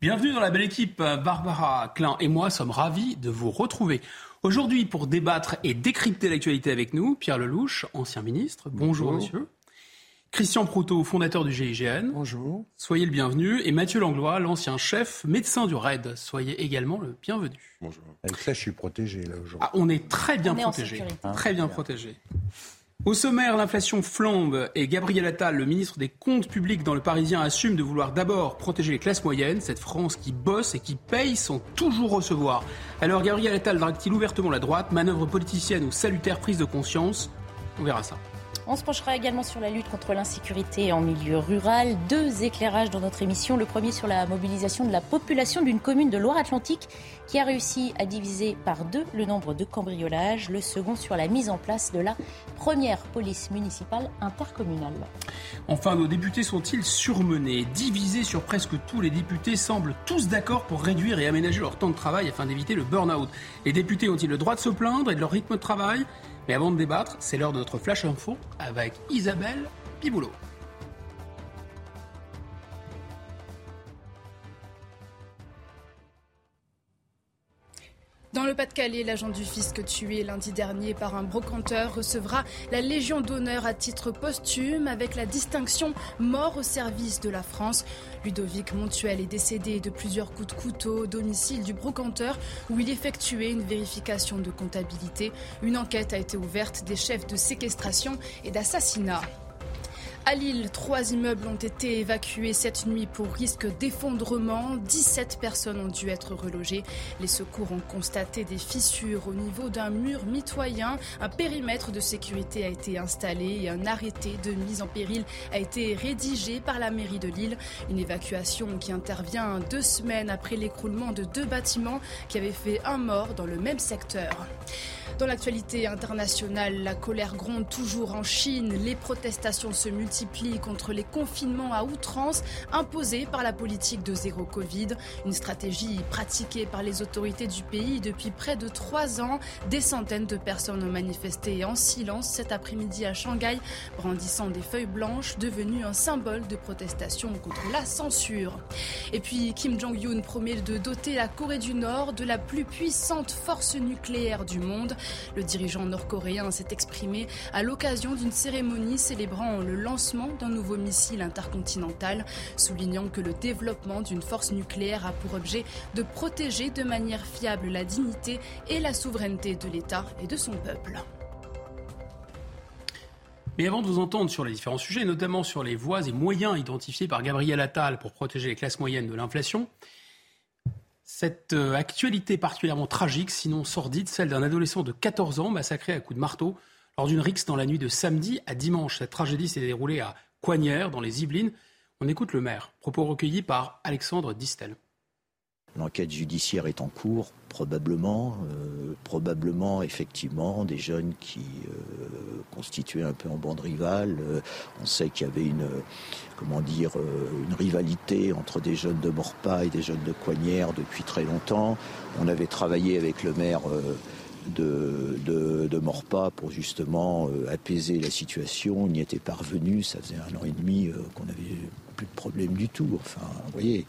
Bienvenue dans la belle équipe. Barbara Klein et moi sommes ravis de vous retrouver. Aujourd'hui, pour débattre et décrypter l'actualité avec nous, Pierre Lelouch, ancien ministre. Bonjour, monsieur. Christian Proutot, fondateur du GIGN. Bonjour. Soyez le bienvenu. Et Mathieu Langlois, l'ancien chef médecin du RAID. Soyez également le bienvenu. Bonjour. Avec ça, je suis protégé là aujourd'hui. Ah, on est très bien protégé. Très bien protégé. Au sommaire, l'inflation flambe et Gabriel Attal, le ministre des Comptes publics dans le Parisien, assume de vouloir d'abord protéger les classes moyennes. Cette France qui bosse et qui paye sans toujours recevoir. Alors Gabriel Attal drague-t-il ouvertement la droite? Manœuvre politicienne ou salutaire prise de conscience? On verra ça. On se penchera également sur la lutte contre l'insécurité en milieu rural. Deux éclairages dans notre émission. Le premier sur la mobilisation de la population d'une commune de Loire-Atlantique qui a réussi à diviser par deux le nombre de cambriolages. Le second sur la mise en place de la première police municipale intercommunale. Enfin, nos députés sont-ils surmenés? Divisés sur presque tous, les députés semblent tous d'accord pour réduire et aménager leur temps de travail afin d'éviter le burn-out. Les députés ont-ils le droit de se plaindre et de leur rythme de travail? Mais avant de débattre, c'est l'heure de notre Flash Info avec Isabelle Piboulot. Dans le Pas-de-Calais, l'agent du fisc tué lundi dernier par un brocanteur recevra la Légion d'honneur à titre posthume avec la distinction mort au service de la France. Ludovic Montuel est décédé de plusieurs coups de couteau au domicile du brocanteur où il effectuait une vérification de comptabilité. Une enquête a été ouverte des chefs de séquestration et d'assassinat. À Lille, trois immeubles ont été évacués cette nuit pour risque d'effondrement. 17 personnes ont dû être relogées. Les secours ont constaté des fissures au niveau d'un mur mitoyen. Un périmètre de sécurité a été installé et un arrêté de mise en péril a été rédigé par la mairie de Lille. Une évacuation qui intervient deux semaines après l'écroulement de deux bâtiments qui avaient fait un mort dans le même secteur. Dans l'actualité internationale, la colère gronde toujours en Chine. Les protestations se multiplient contre les confinements à outrance imposés par la politique de zéro Covid. Une stratégie pratiquée par les autorités du pays depuis près de trois ans. Des centaines de personnes ont manifesté en silence cet après-midi à Shanghai, brandissant des feuilles blanches devenues un symbole de protestation contre la censure. Et puis Kim Jong-un promet de doter la Corée du Nord de la plus puissante force nucléaire du monde. Le dirigeant nord-coréen s'est exprimé à l'occasion d'une cérémonie célébrant le lancement d'un nouveau missile intercontinental, soulignant que le développement d'une force nucléaire a pour objet de protéger de manière fiable la dignité et la souveraineté de l'État et de son peuple. Mais avant de vous entendre sur les différents sujets, notamment sur les voies et moyens identifiés par Gabriel Attal pour protéger les classes moyennes de l'inflation, cette euh, actualité particulièrement tragique, sinon sordide, celle d'un adolescent de 14 ans massacré à coups de marteau lors d'une rixe dans la nuit de samedi à dimanche. Cette tragédie s'est déroulée à Coignères, dans les Yvelines. On écoute le maire. Propos recueillis par Alexandre Distel. L'enquête judiciaire est en cours, probablement, euh, probablement effectivement des jeunes qui euh, constituaient un peu en bande rivale. Euh, on sait qu'il y avait une, comment dire, une rivalité entre des jeunes de Morpas et des jeunes de Coignères depuis très longtemps. On avait travaillé avec le maire de, de, de, Morpas pour justement apaiser la situation. On y était parvenu, ça faisait un an et demi qu'on avait plus de problème du tout. Enfin, vous voyez.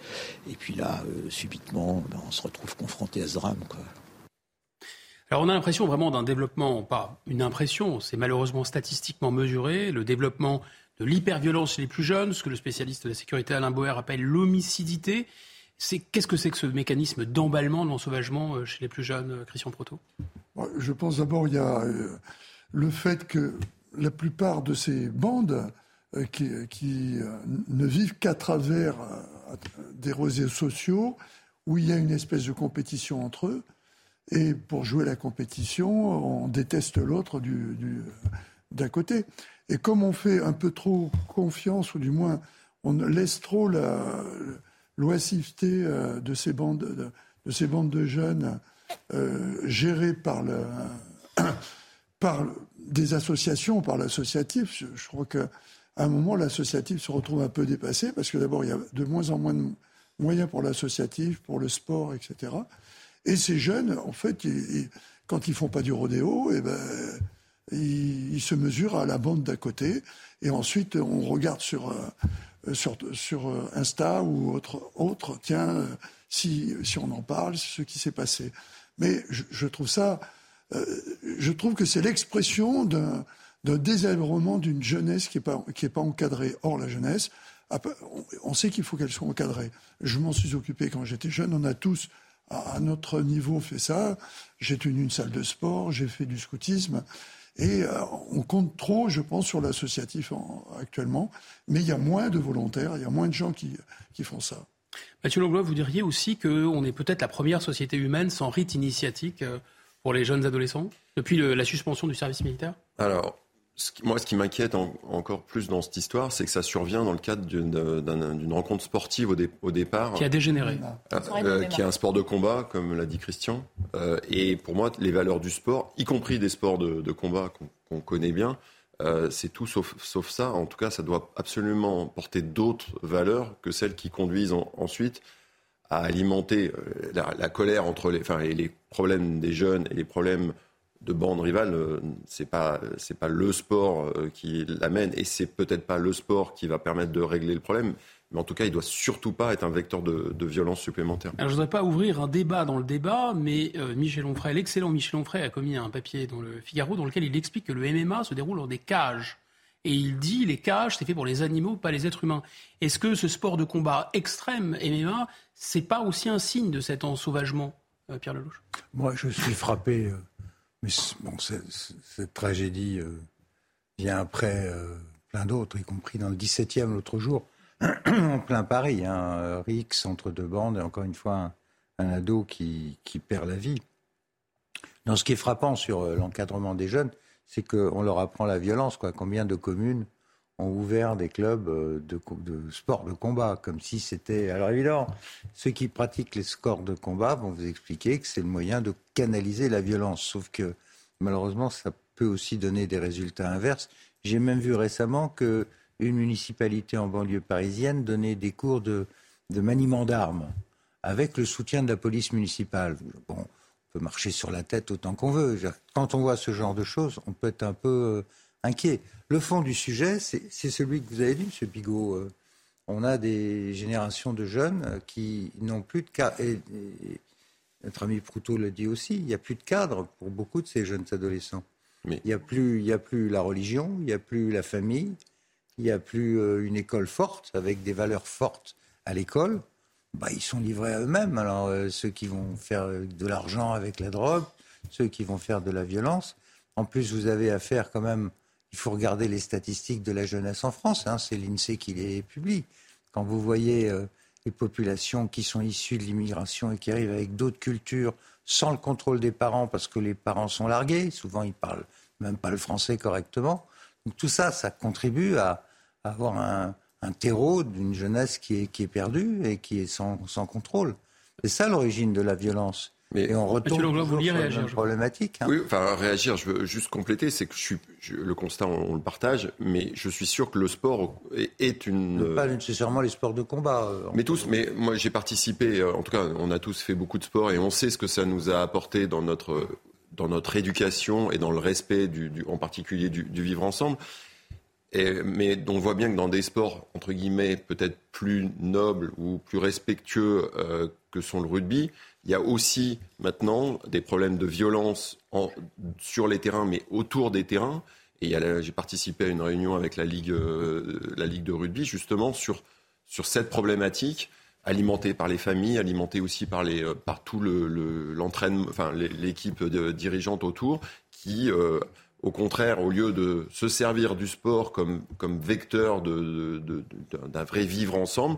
Et puis là, euh, subitement, ben, on se retrouve confronté à ce drame. Alors on a l'impression vraiment d'un développement, pas une impression, c'est malheureusement statistiquement mesuré, le développement de l'hyperviolence chez les plus jeunes, ce que le spécialiste de la sécurité Alain Boer appelle l'homicidité. Qu'est-ce que c'est que ce mécanisme d'emballement, de l'ensauvagement euh, chez les plus jeunes, euh, Christian Proto? Je pense d'abord il y a le fait que la plupart de ces bandes euh, qui, euh, ne vivent qu'à travers euh, des réseaux sociaux où il y a une espèce de compétition entre eux. Et pour jouer la compétition, on déteste l'autre du, d'un côté. Et comme on fait un peu trop confiance, ou du moins on laisse trop la, l'oisiveté de ces bandes de, ces bandes de jeunes gérées par, des associations, par l'associatif, je, crois que à un moment, l'associatif se retrouve un peu dépassé parce que d'abord, il y a de moins en moins de moyens pour l'associatif, pour le sport, etc. Et ces jeunes, en fait, quand ils font pas du rodéo, eh ben, il, se mesure à la bande d'à côté. Et ensuite, on regarde sur, euh, sur, sur Insta ou autre, autre tiens, si, si on en parle, ce qui s'est passé. Mais je, trouve ça, je trouve que c'est l'expression d'un désœuvrement d'une jeunesse qui n'est pas, pas encadrée. Or, la jeunesse, on sait qu'il faut qu'elle soit encadrée. Je m'en suis occupé quand j'étais jeune. On a tous, à notre niveau, fait ça. J'ai tenu une salle de sport, j'ai fait du scoutisme. Et euh, on compte trop, je pense, sur l'associatif actuellement. Mais il y a moins de volontaires, il y a moins de gens qui, font ça. Mathieu Langlois, vous diriez aussi qu'on est peut-être la première société humaine sans rite initiatique euh, pour les jeunes adolescents depuis la suspension du service militaire? Alors, moi, ce qui m'inquiète encore plus dans cette histoire, c'est que ça survient dans le cadre d'une rencontre sportive au, départ. Qui a dégénéré. Euh, euh, qui est un sport de combat, comme l'a dit Christian. Euh, et pour moi, les valeurs du sport, y compris des sports de, combat qu'on connaît bien, c'est tout sauf, ça. En tout cas, ça doit absolument porter d'autres valeurs que celles qui conduisent ensuite à alimenter la, colère entre les, enfin, les problèmes des jeunes et les problèmes de bandes rivales, euh, c'est pas c'est pas le sport euh, qui l'amène et c'est peut-être pas le sport qui va permettre de régler le problème. Mais en tout cas, il doit surtout pas être un vecteur de, violence supplémentaire. Alors, je voudrais pas ouvrir un débat dans le débat, mais euh, Michel Onfray, l'excellent Michel Onfray, a commis un papier dans le Figaro dans lequel il explique que le MMA se déroule dans des cages. Et il dit les cages, c'est fait pour les animaux, pas les êtres humains. Est-ce que ce sport de combat extrême, MMA, c'est pas aussi un signe de cet ensauvagement, Pierre Lelouch? Moi, je suis frappé mais cette tragédie euh, vient après euh, plein d'autres, y compris dans le 17e l'autre jour, en plein Paris. Hein, Rix entre deux bandes, et encore une fois, un, ado qui, qui, perd la vie. Dans ce qui est frappant sur euh, l'encadrement des jeunes, c'est qu'on leur apprend la violence. Quoi. Combien de communes ont ouvert des clubs de, de sport de combat, comme si c'était... Alors évidemment, ceux qui pratiquent les sports de combat vont vous expliquer que c'est le moyen de canaliser la violence. Sauf que malheureusement, ça peut aussi donner des résultats inverses. J'ai même vu récemment qu'une municipalité en banlieue parisienne donnait des cours de, de maniement d'armes avec le soutien de la police municipale. Bon, on peut marcher sur la tête autant qu'on veut. Quand on voit ce genre de choses, on peut être un peu euh, inquiet. Le fond du sujet, c'est celui que vous avez dit, M. Bigot. Euh, on a des générations de jeunes euh, qui n'ont plus de cas. Et, notre ami Proutot le dit aussi, il n'y a plus de cadre pour beaucoup de ces jeunes adolescents. Il n'y a, plus, a plus la religion, il n'y a plus la famille, il n'y a plus euh, une école forte, avec des valeurs fortes à l'école. Bah, ils sont livrés à eux-mêmes. Alors, ceux qui vont faire de l'argent avec la drogue, ceux qui vont faire de la violence. En plus, vous avez affaire quand même il faut regarder les statistiques de la jeunesse en France. Hein, c'est l'INSEE qui les publie. Quand vous voyez euh, les populations qui sont issues de l'immigration et qui arrivent avec d'autres cultures, sans le contrôle des parents, parce que les parents sont largués, souvent ils parlent même pas le français correctement. Tout ça, ça contribue à, avoir un, terreau d'une jeunesse qui est, qui est perdue et qui est sans, sans contrôle. C'est ça l'origine de la violence. Mais et on retourne sur réagir, problématique. Hein. Oui, enfin réagir. Je veux juste compléter, c'est que je suis le constat, on, le partage, mais je suis sûr que le sport est, une. Pas nécessairement les sports de combat. Euh, mais tous. Mais moi, j'ai participé. Euh, en tout cas, on a tous fait beaucoup de sport et on sait ce que ça nous a apporté dans notre dans notre éducation et dans le respect du, en particulier du, vivre ensemble. Et, mais on voit bien que dans des sports, entre guillemets, peut-être plus nobles ou plus respectueux euh, que sont le rugby, il y a aussi maintenant des problèmes de violence sur les terrains, mais autour des terrains. Et j'ai participé à une réunion avec la Ligue, euh, de rugby, justement, sur, cette problématique, alimentée par les familles, alimentée aussi par, les, euh, tout l'entraînement, le, enfin, l'équipe dirigeante autour, qui, euh, au contraire, au lieu de se servir du sport comme, vecteur d'un vrai vivre ensemble,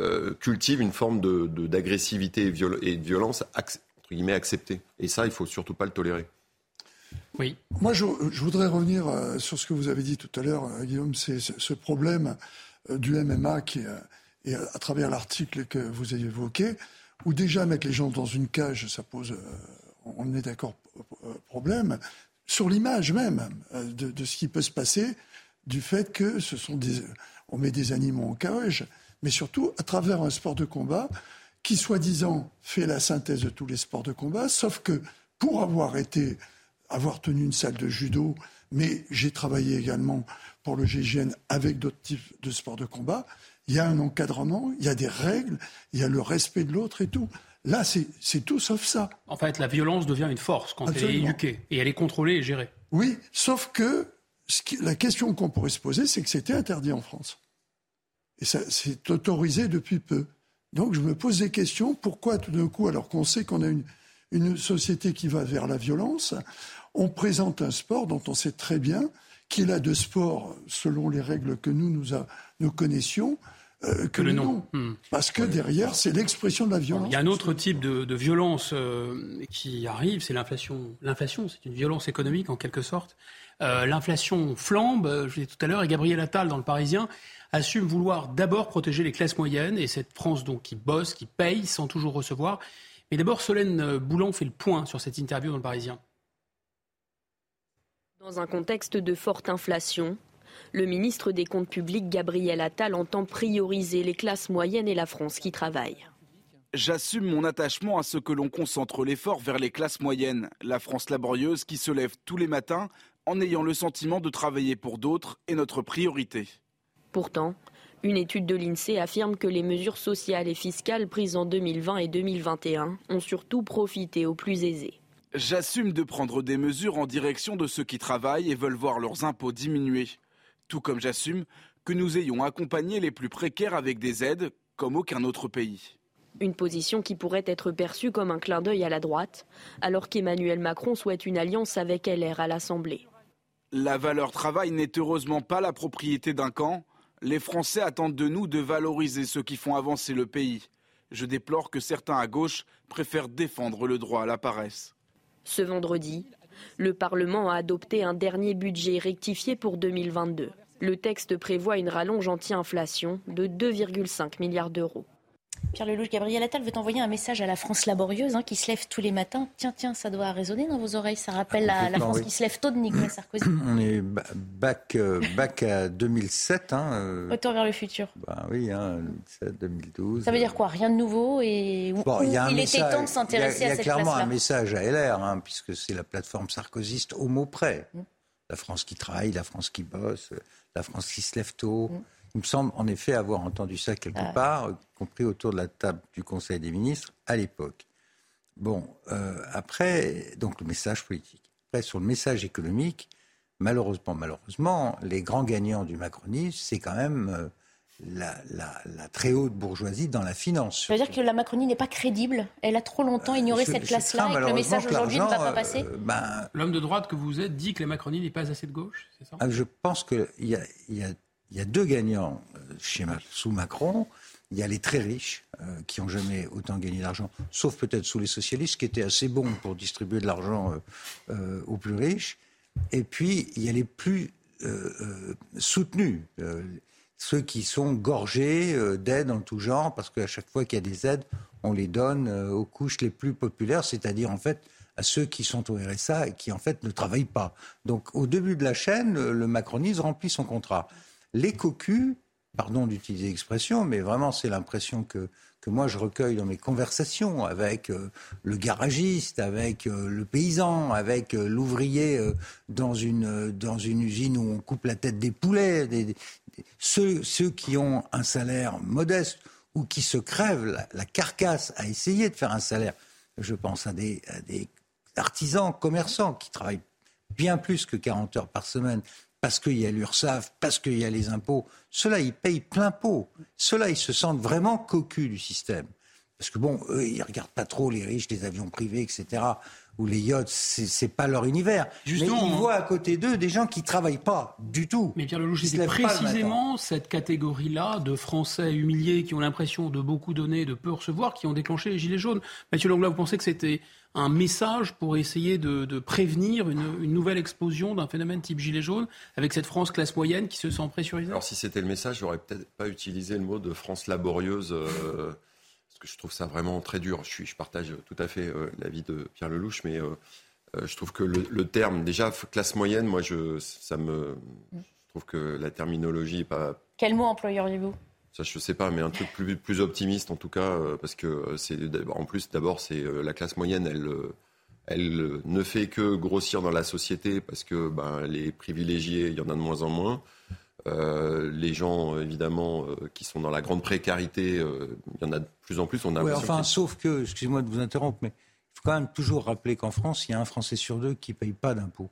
euh, cultive une forme d'agressivité de, et, de violence entre guillemets acceptée. Et ça, il faut surtout pas le tolérer. Oui. Moi, je, voudrais revenir euh, sur ce que vous avez dit tout à l'heure, euh, Guillaume, c'est ce problème du MMA qui et à travers l'article que vous avez évoqué, où déjà mettre les gens dans une cage, ça pose, on est d'accord, problème, sur l'image même de, de, ce qui peut se passer du fait que ce sont des, on met des animaux en cage mais surtout à travers un sport de combat qui, soi-disant, fait la synthèse de tous les sports de combat, sauf que pour avoir été, avoir tenu une salle de judo, mais j'ai travaillé également pour le GIGN avec d'autres types de sports de combat. Il y a un encadrement, il y a des règles, il y a le respect de l'autre et tout. Là, c'est tout sauf ça. En fait, la violence devient une force quand elle est éduquée et elle est contrôlée et gérée. Oui, sauf que la question qu'on pourrait se poser, c'est que c'était interdit en France. Et ça, c'est autorisé depuis peu. Donc je me pose des questions. Pourquoi tout d'un coup, alors qu'on sait qu'on a une, une société qui va vers la violence, on présente un sport dont on sait très bien qu'il a de sport, selon les règles que nous, nous, nous connaissions, euh, que, le nom. Hmm. Parce que derrière, c'est l'expression de la violence. Il y a un autre type de, violence euh, qui arrive, c'est l'inflation. L'inflation, c'est une violence économique en quelque sorte. Euh, l'inflation flambe, je l'ai tout à l'heure, et Gabriel Attal, dans Le Parisien, assume vouloir d'abord protéger les classes moyennes et cette France donc qui bosse, qui paye sans toujours recevoir. Mais d'abord, Solène Boulan fait le point sur cette interview dans Le Parisien. Dans un contexte de forte inflation, le ministre des Comptes publics, Gabriel Attal, entend prioriser les classes moyennes et la France qui travaille. J'assume mon attachement à ce que l'on concentre l'effort vers les classes moyennes, la France laborieuse qui se lève tous les matins en ayant le sentiment de travailler pour d'autres est notre priorité. Pourtant, une étude de l'INSEE affirme que les mesures sociales et fiscales prises en 2020 et 2021 ont surtout profité aux plus aisés. J'assume de prendre des mesures en direction de ceux qui travaillent et veulent voir leurs impôts diminuer. Tout comme j'assume que nous ayons accompagné les plus précaires avec des aides comme aucun autre pays. Une position qui pourrait être perçue comme un clin d'œil à la droite, alors qu'Emmanuel Macron souhaite une alliance avec LR à l'Assemblée. La valeur travail n'est heureusement pas la propriété d'un camp. Les Français attendent de nous de valoriser ceux qui font avancer le pays. Je déplore que certains à gauche préfèrent défendre le droit à la paresse. Ce vendredi, le Parlement a adopté un dernier budget rectifié pour 2022. Le texte prévoit une rallonge anti-inflation de 2,5 milliards d'euros. Pierre Lelouch, Gabriel Attal veut envoyer un message à la France laborieuse hein, qui se lève tous les matins. Tiens, tiens, ça doit résonner dans vos oreilles. Ça rappelle la, France qui se lève tôt de Nicolas Sarkozy. On est back, euh, back à 2007. Hein, euh. Retour vers le futur. Bah oui, hein, 2007, 2012. Ça veut dire quoi? Rien de nouveau et il, était temps de s'intéresser à cette Il y a clairement un message à LR, hein, puisque c'est la plateforme sarkozyste au mot près. Mm. La France qui travaille, la France qui bosse, la France qui se lève tôt. Mm. Il me semble en effet avoir entendu ça quelque ah. part, y compris autour de la table du Conseil des ministres à l'époque. Bon, euh, après, donc le message politique. Après, sur le message économique, malheureusement, malheureusement, les grands gagnants du macronisme, c'est quand même euh, la, très haute bourgeoisie dans la finance. Ça veut dire que la Macronie n'est pas crédible Elle a trop longtemps ignoré cette classe-là et que le message aujourd'hui ne va pas passer euh, ben, L'homme de droite que vous êtes dit que la Macronie n'est pas assez de gauche, c'est ça? Ah, Je pense qu'il y y a il y a deux gagnants euh, chez, sous Macron. Il y a les très riches euh, qui n'ont jamais autant gagné d'argent, sauf peut-être sous les socialistes qui étaient assez bons pour distribuer de l'argent euh, aux plus riches. Et puis il y a les plus soutenus, ceux qui sont gorgés d'aides en tout genre, parce qu'à chaque fois qu'il y a des aides, on les donne aux couches les plus populaires, c'est-à-dire en fait à ceux qui sont au RSA et qui en fait ne travaillent pas. Donc au début de la chaîne, le macronisme remplit son contrat. Les cocus, pardon d'utiliser l'expression, mais vraiment c'est l'impression que, que moi je recueille dans mes conversations avec euh, le garagiste, avec euh, le paysan, avec euh, l'ouvrier dans, une, dans une usine où on coupe la tête des poulets, ceux, ceux, qui ont un salaire modeste ou qui se crèvent la, carcasse à essayer de faire un salaire. Je pense à des, à des artisans, commerçants qui travaillent bien plus que 40 heures par semaine, parce qu'il y a l'URSSAF, parce qu'il y a les impôts, ceux-là, ils payent plein pot. Ceux-là, ils se sentent vraiment cocus du système. Parce que bon, eux, ils regardent pas trop les riches, les avions privés, etc. Ou les yachts, c'est pas leur univers. Justement, Mais ils voient à côté d'eux des gens qui travaillent pas du tout. Mais Pierre Lelouch, c'est précisément cette catégorie-là de Français humiliés qui ont l'impression de beaucoup donner, de peu recevoir, qui ont déclenché les gilets jaunes. Mathieu Langlois, vous pensez que c'était un message pour essayer de, prévenir une, nouvelle explosion d'un phénomène type gilet jaune avec cette France classe moyenne qui se sent pressurisée? Alors si c'était le message, j'aurais peut-être pas utilisé le mot de France laborieuse. Euh, que je trouve ça vraiment très dur. Je, suis, je partage tout à fait euh, l'avis de Pierre Lelouch, mais euh, je trouve que le, terme, déjà, classe moyenne, moi, je, ça me, je trouve que la terminologie n'est pas. Quel mot employeriez-vous? Ça, je sais pas, mais un truc plus, plus optimiste en tout cas, euh, parce que euh, c'est en plus d'abord c'est euh, la classe moyenne, elle elle ne fait que grossir dans la société parce que ben, les privilégiés, il y en a de moins en moins. Euh, les gens, évidemment, euh, qui sont dans la grande précarité, euh, il y en a de plus en plus. On a enfin, sauf que, excusez-moi de vous interrompre, mais il faut quand même toujours rappeler qu'en France, il y a un Français sur deux qui ne paye pas d'impôts.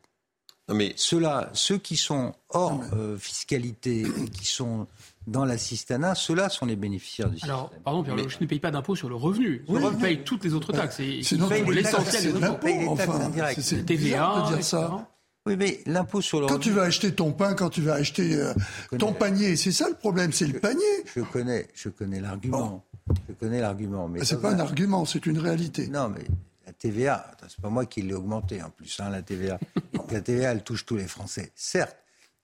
Mais... Ceux-là, ceux qui sont hors fiscalité et qui sont dans l'assistanat, ceux-là sont les bénéficiaires du Alors, système. pardon, Pierre, mais... je ne paye pas d'impôt sur le revenu. Oui, je paye toutes les autres taxes. C'est l'essentiel des impôts. les taxes indirectes. C'est TVA, de dire ça. Oui, mais l'impôt sur le Quand tu vas acheter ton pain, quand tu vas acheter euh, ton panier, c'est ça le problème, c'est le panier. Je connais, je connais l'argument. Je connais l'argument, mais c'est pas un... argument, c'est une réalité. Non, mais la TVA, c'est pas moi qui l'ai augmenté en plus, hein, la TVA. la TVA, elle touche tous les Français, certes,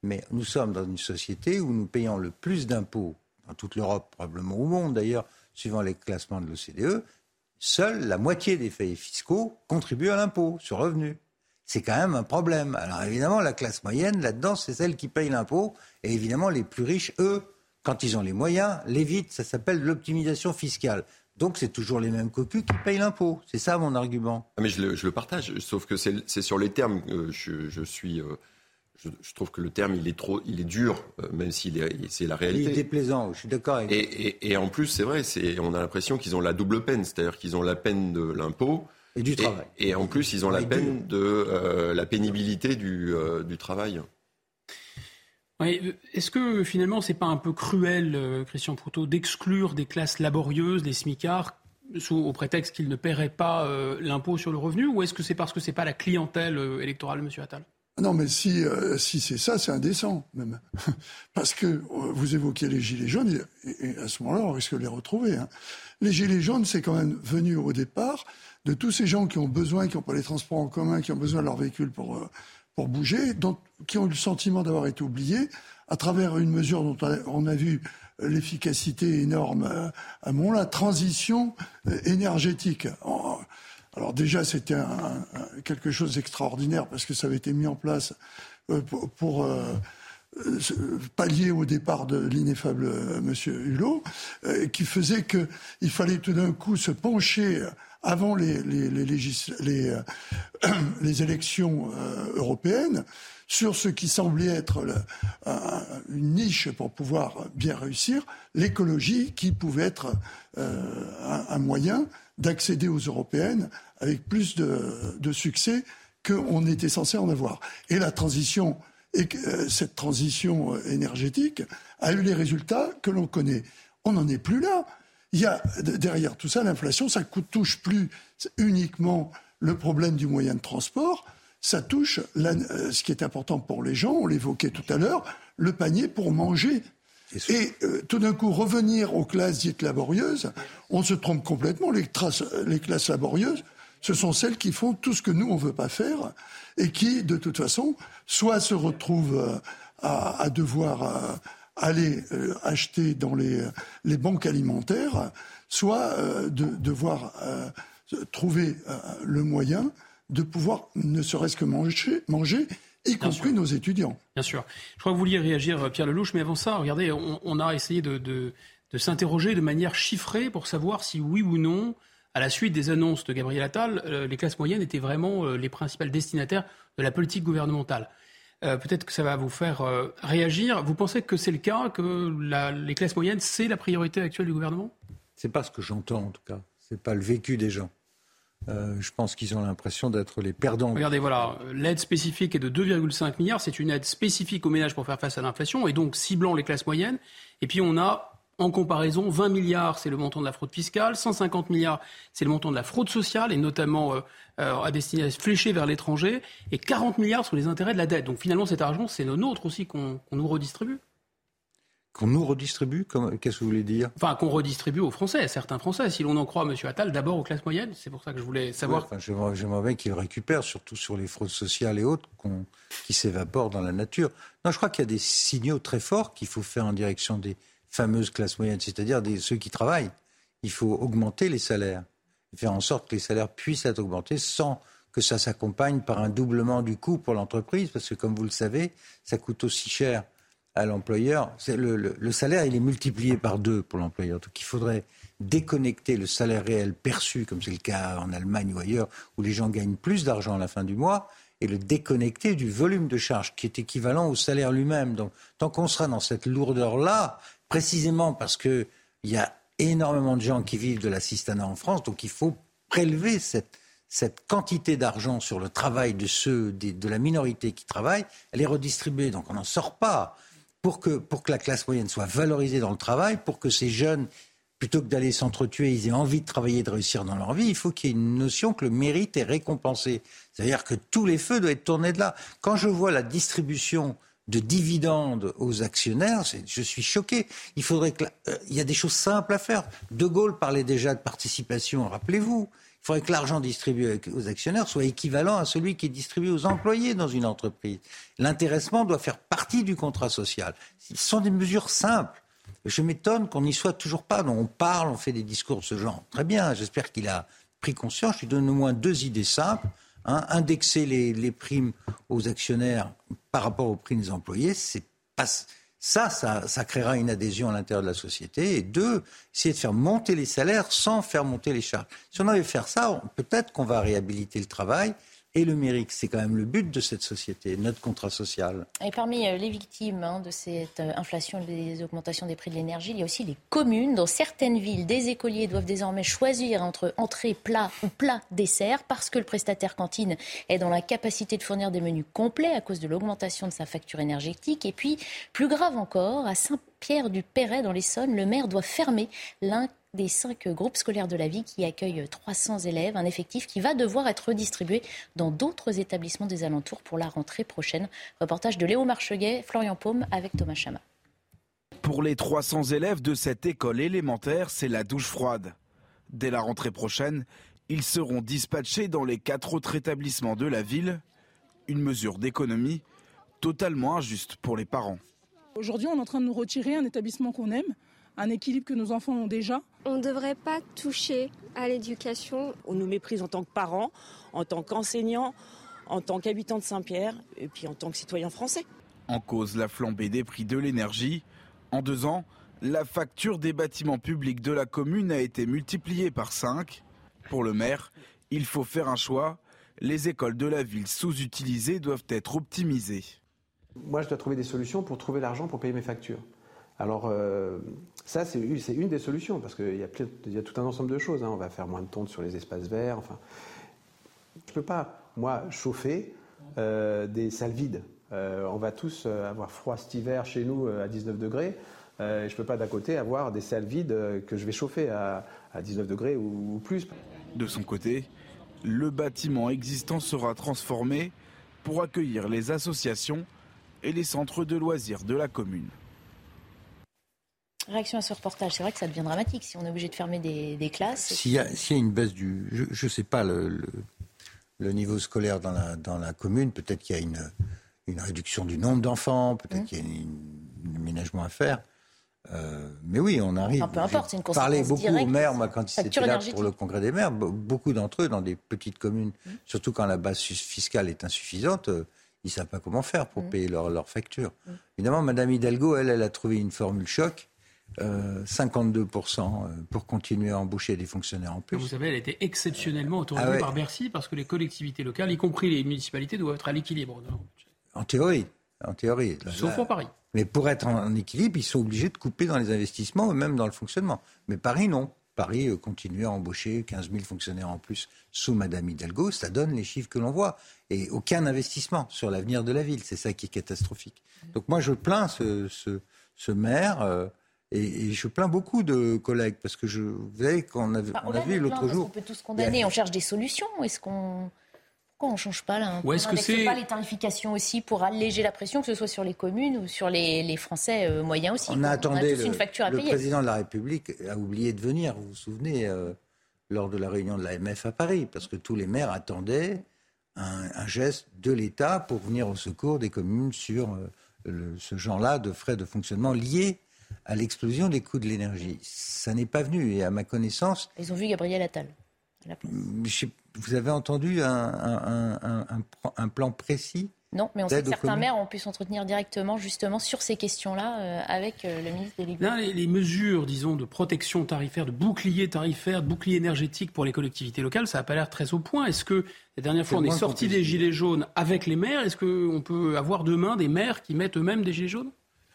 mais nous sommes dans une société où nous payons le plus d'impôts dans toute l'Europe, probablement au monde d'ailleurs, suivant les classements de l'OCDE. Seule la moitié des faits fiscaux contribuent à l'impôt sur revenu c'est quand même un problème. Alors évidemment, la classe moyenne, là-dedans, c'est celle qui paye l'impôt. Et évidemment, les plus riches, eux, quand ils ont les moyens, l'évitent. Ça s'appelle l'optimisation fiscale. Donc c'est toujours les mêmes cocus qui payent l'impôt. C'est ça mon argument. Ah, mais je le, partage, sauf que c'est sur les termes que je, suis... Euh, je, trouve que le terme il est trop, il est dur, euh, même s'il est, c'est la réalité. Il est déplaisant. Je suis d'accord. Avec et, et, en plus, c'est vrai, c'est, on a l'impression qu'ils ont la double peine, c'est-à-dire qu'ils ont la peine de l'impôt et du travail. Et, en plus, ils ont la peine de euh, la pénibilité du, euh, du travail. Est-ce que finalement, c'est pas un peu cruel, euh, Christian Proutot, d'exclure des classes laborieuses, des smicards, sous, au prétexte qu'ils ne paieraient pas l'impôt sur le revenu, ou est-ce que c'est parce que c'est pas la clientèle électorale, Monsieur Attal? Non, mais si, si c'est ça, c'est indécent, même. Parce que vous évoquiez les Gilets jaunes, et, à ce moment-là, on risque de les retrouver. Hein. Les Gilets jaunes, c'est quand même venu au départ de tous ces gens qui ont besoin, qui n'ont pas les transports en commun, qui ont besoin de leur véhicule pour, euh, bouger, qui ont eu le sentiment d'avoir été oubliés à travers une mesure dont on a vu l'efficacité énorme euh, à mon la transition euh, énergétique. Alors déjà, c'était quelque chose d'extraordinaire parce que ça avait été mis en place pour, pallier au départ de l'ineffable Monsieur Hulot, qui faisait qu'il fallait tout d'un coup se pencher avant les, les, les, euh, élections euh, européennes sur ce qui semblait être une niche pour pouvoir bien réussir, l'écologie qui pouvait être euh, un, moyen d'accéder aux européennes avec plus de, de succès qu'on était censé en avoir. Et la transition, et cette transition énergétique a eu les résultats que l'on connaît. On n'en est plus là il y a derrière tout ça l'inflation, ça ne touche plus uniquement le problème du moyen de transport, ça touche euh, ce qui est important pour les gens, on l'évoquait tout à l'heure, le panier pour manger. Et euh, tout d'un coup, revenir aux classes dites laborieuses, on se trompe complètement. Les, les, classes laborieuses, ce sont celles qui font tout ce que nous, on ne veut pas faire et qui, de toute façon, soit se retrouvent euh, à, à, devoir aller euh, acheter dans les, les, banques alimentaires, soit euh, de devoir euh, trouver le moyen de pouvoir ne serait-ce que manger, manger y compris nos étudiants. Bien sûr. Je crois que vous vouliez réagir, Pierre Lelouch, mais avant ça, regardez, on, on a essayé de, de, de s'interroger de manière chiffrée pour savoir si oui ou non, à la suite des annonces de Gabriel Attal, les classes moyennes étaient vraiment les principales destinataires de la politique gouvernementale. Euh, peut-être que ça va vous faire euh, réagir. Vous pensez que c'est le cas, que les classes moyennes, c'est la priorité actuelle du gouvernement? C'est pas ce que j'entends en tout cas. C'est pas le vécu des gens. Euh, je pense qu'ils ont l'impression d'être les perdants. Regardez, voilà, l'aide spécifique est de 2,5 milliards. C'est une aide spécifique aux ménages pour faire face à l'inflation et donc ciblant les classes moyennes. Et puis on a en comparaison, 20 milliards, c'est le montant de la fraude fiscale, 150 milliards, c'est le montant de la fraude sociale, et notamment euh, euh, à destination fléchée vers l'étranger, et 40 milliards sur les intérêts de la dette. Donc finalement, cet argent, c'est le nôtre aussi qu'on nous redistribue. Qu'on nous redistribue Qu'est-ce que vous voulez dire? Enfin, qu'on redistribue aux Français, à certains Français. Si l'on en croit M. Attal, d'abord aux classes moyennes. C'est pour ça que je voulais savoir. J'aimerais bien qu'il récupère, surtout sur les fraudes sociales et autres, qui s'évaporent dans la nature. Non, je crois qu'il y a des signaux très forts qu'il faut faire en direction des fameuse classe moyenne, c'est-à-dire ceux qui travaillent. Il faut augmenter les salaires, faire en sorte que les salaires puissent être augmentés sans que ça s'accompagne par un doublement du coût pour l'entreprise, parce que comme vous le savez, ça coûte aussi cher à l'employeur. Le, salaire, il est multiplié par deux pour l'employeur. Donc il faudrait déconnecter le salaire réel perçu, comme c'est le cas en Allemagne ou ailleurs, où les gens gagnent plus d'argent à la fin du mois, et le déconnecter du volume de charge qui est équivalent au salaire lui-même. Donc tant qu'on sera dans cette lourdeur-là, précisément parce qu'il y a énormément de gens qui vivent de l'assistanat en France, donc il faut prélever cette, cette quantité d'argent sur le travail de ceux de la minorité qui travaillent, elle est redistribuée. Donc on n'en sort pas. Pour que, pour que la classe moyenne soit valorisée dans le travail, pour que ces jeunes, plutôt que d'aller s'entretuer, ils aient envie de travailler, de réussir dans leur vie, il faut qu'il y ait une notion que le mérite est récompensé. C'est-à-dire que tous les feux doivent être tournés de là. Quand je vois la distribution de dividendes aux actionnaires, je suis choqué. Il faudrait que, euh, il y a des choses simples à faire. De Gaulle parlait déjà de participation, rappelez-vous. Il faudrait que l'argent distribué aux actionnaires soit équivalent à celui qui est distribué aux employés dans une entreprise. L'intéressement doit faire partie du contrat social. Ce sont des mesures simples. Je m'étonne qu'on n'y soit toujours pas. on parle, on fait des discours de ce genre. Très bien, j'espère qu'il a pris conscience. Je lui donne au moins deux idées simples. Hein, indexer les, primes aux actionnaires par rapport aux primes des employés, c'est pas, ça, ça, créera une adhésion à l'intérieur de la société. Et deux, essayer de faire monter les salaires sans faire monter les charges. Si on avait fait ça, peut-être qu'on va réhabiliter le travail et le mérite. C'est quand même le but de cette société, notre contrat social. Et parmi euh, les victimes hein, de cette euh, inflation des augmentations des prix de l'énergie, il y a aussi les communes. Dans certaines villes, des écoliers doivent désormais choisir entre entrée plat ou plat dessert parce que le prestataire cantine est dans la capacité de fournir des menus complets à cause de l'augmentation de sa facture énergétique. Et puis, plus grave encore, à Saint-Pierre-du-Perret, dans l'Essonne, le maire doit fermer l'un des cinq groupes scolaires de la vie qui accueillent 300 élèves, un effectif qui va devoir être redistribué dans d'autres établissements des alentours pour la rentrée prochaine. Reportage de Léo Marcheguet, Florian Paume avec Thomas Chama. Pour les 300 élèves de cette école élémentaire, c'est la douche froide. Dès la rentrée prochaine, ils seront dispatchés dans les quatre autres établissements de la ville. Une mesure d'économie totalement injuste pour les parents. Aujourd'hui, on est en train de nous retirer un établissement qu'on aime, un équilibre que nos enfants ont déjà. On ne devrait pas toucher à l'éducation. On nous méprise en tant que parents, en tant qu'enseignants, en tant qu'habitants de Saint-Pierre et puis en tant que citoyens français. En cause la flambée des prix de l'énergie. En deux ans, la facture des bâtiments publics de la commune a été multipliée par 5. Pour le maire, il faut faire un choix. Les écoles de la ville sous-utilisées doivent être optimisées. Moi, je dois trouver des solutions pour trouver l'argent pour payer mes factures. Alors, euh, ça, c'est une des solutions, parce qu'il y, a tout un ensemble de choses. Hein. On va faire moins de tontes sur les espaces verts. Enfin, je ne peux pas, moi, chauffer euh, des salles vides. Euh, on va tous avoir froid cet hiver chez nous à 19 degrés. je ne peux pas d'à côté avoir des salles vides que je vais chauffer à, 19 degrés ou plus. De son côté, le bâtiment existant sera transformé pour accueillir les associations et les centres de loisirs de la commune. Réaction à ce reportage, c'est vrai que ça devient dramatique si on est obligé de fermer des, classes. S'il y, a une baisse du. Je ne sais pas le, le, niveau scolaire dans la, dans la commune, peut-être qu'il y a une, une réduction du nombre d'enfants, peut-être mmh. qu'il y a un aménagement à faire. Euh, mais oui, on arrive. peu importe, c'est une parlais beaucoup aux maires, moi, quand ils étaient là pour le congrès des maires. Beaucoup d'entre eux, dans des petites communes, mmh. surtout quand la base fiscale est insuffisante, euh, ils ne savent pas comment faire pour mmh. payer leurs leur factures. Évidemment, Madame Hidalgo, elle, elle a trouvé une formule choc 52% euh, pour continuer à embaucher des fonctionnaires en plus. Vous savez, elle a été exceptionnellement autorisée ah par Bercy parce que les collectivités locales, y compris les municipalités, doivent être à l'équilibre. En théorie. En théorie. Sauf en Paris. Mais pour être en équilibre, ils sont obligés de couper dans les investissements, même dans le fonctionnement. Mais Paris, non. Paris euh, continue à embaucher 15 000 fonctionnaires en plus sous Madame Hidalgo. Ça donne les chiffres que l'on voit. Et aucun investissement sur l'avenir de la ville. C'est ça qui est catastrophique. Donc moi, je plains ce, ce, maire. Euh, et, je plains beaucoup de collègues parce que je, vous savez, qu'on a, on a vu l'autre jour. On peut tous condamner, on cherche des solutions. Est-ce qu'on. Pourquoi on ne change pas là Ou est-ce que c'est pas les tarifications aussi pour alléger la pression, que ce soit sur les communes ou sur les, Français euh, moyens aussi On a attendu le, une facture à le président de la République a oublié de venir, vous vous souvenez, euh, lors de la réunion de l'AMF à Paris, parce que tous les maires attendaient un, geste de l'État pour venir au secours des communes sur euh, ce genre-là de frais de fonctionnement liés à l'explosion des coûts de l'énergie. Ça n'est pas venu. Et à ma connaissance. Ils ont vu Gabriel Attal. Vous avez entendu un plan précis non, mais on sait que certains maires ont pu s'entretenir directement justement sur ces questions-là euh, avec euh, le ministre des les, les, mesures, disons, de protection tarifaire, de bouclier tarifaire, de bouclier énergétique pour les collectivités locales, ça n'a pas l'air très au point. Est-ce que la dernière fois on est sorti des gilets jaunes avec les maires Est-ce qu'on peut avoir demain des maires qui mettent eux-mêmes des gilets jaunes?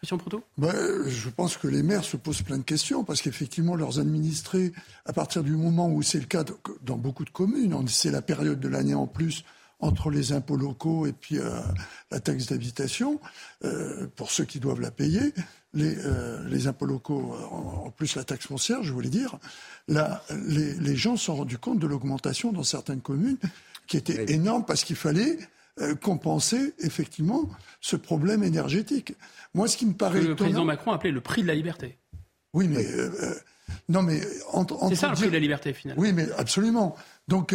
Proto ben, Je pense que les maires se posent plein de questions parce qu'effectivement, leurs administrés, à partir du moment où c'est le cas dans beaucoup de communes, c'est la période de l'année en plus entre les impôts locaux et puis euh, la taxe d'habitation, euh, pour ceux qui doivent la payer, les, euh, les impôts locaux, en, plus la taxe foncière, je voulais dire, là, les, les gens se sont rendus compte de l'augmentation dans certaines communes qui était énorme parce qu'il fallait compenser effectivement ce problème énergétique. Moi, ce qui me paraît. Le président Macron a appelé le prix de la liberté. Oui, mais. non, mais. C'est ça le prix de la liberté, finalement. Oui, mais absolument. Donc,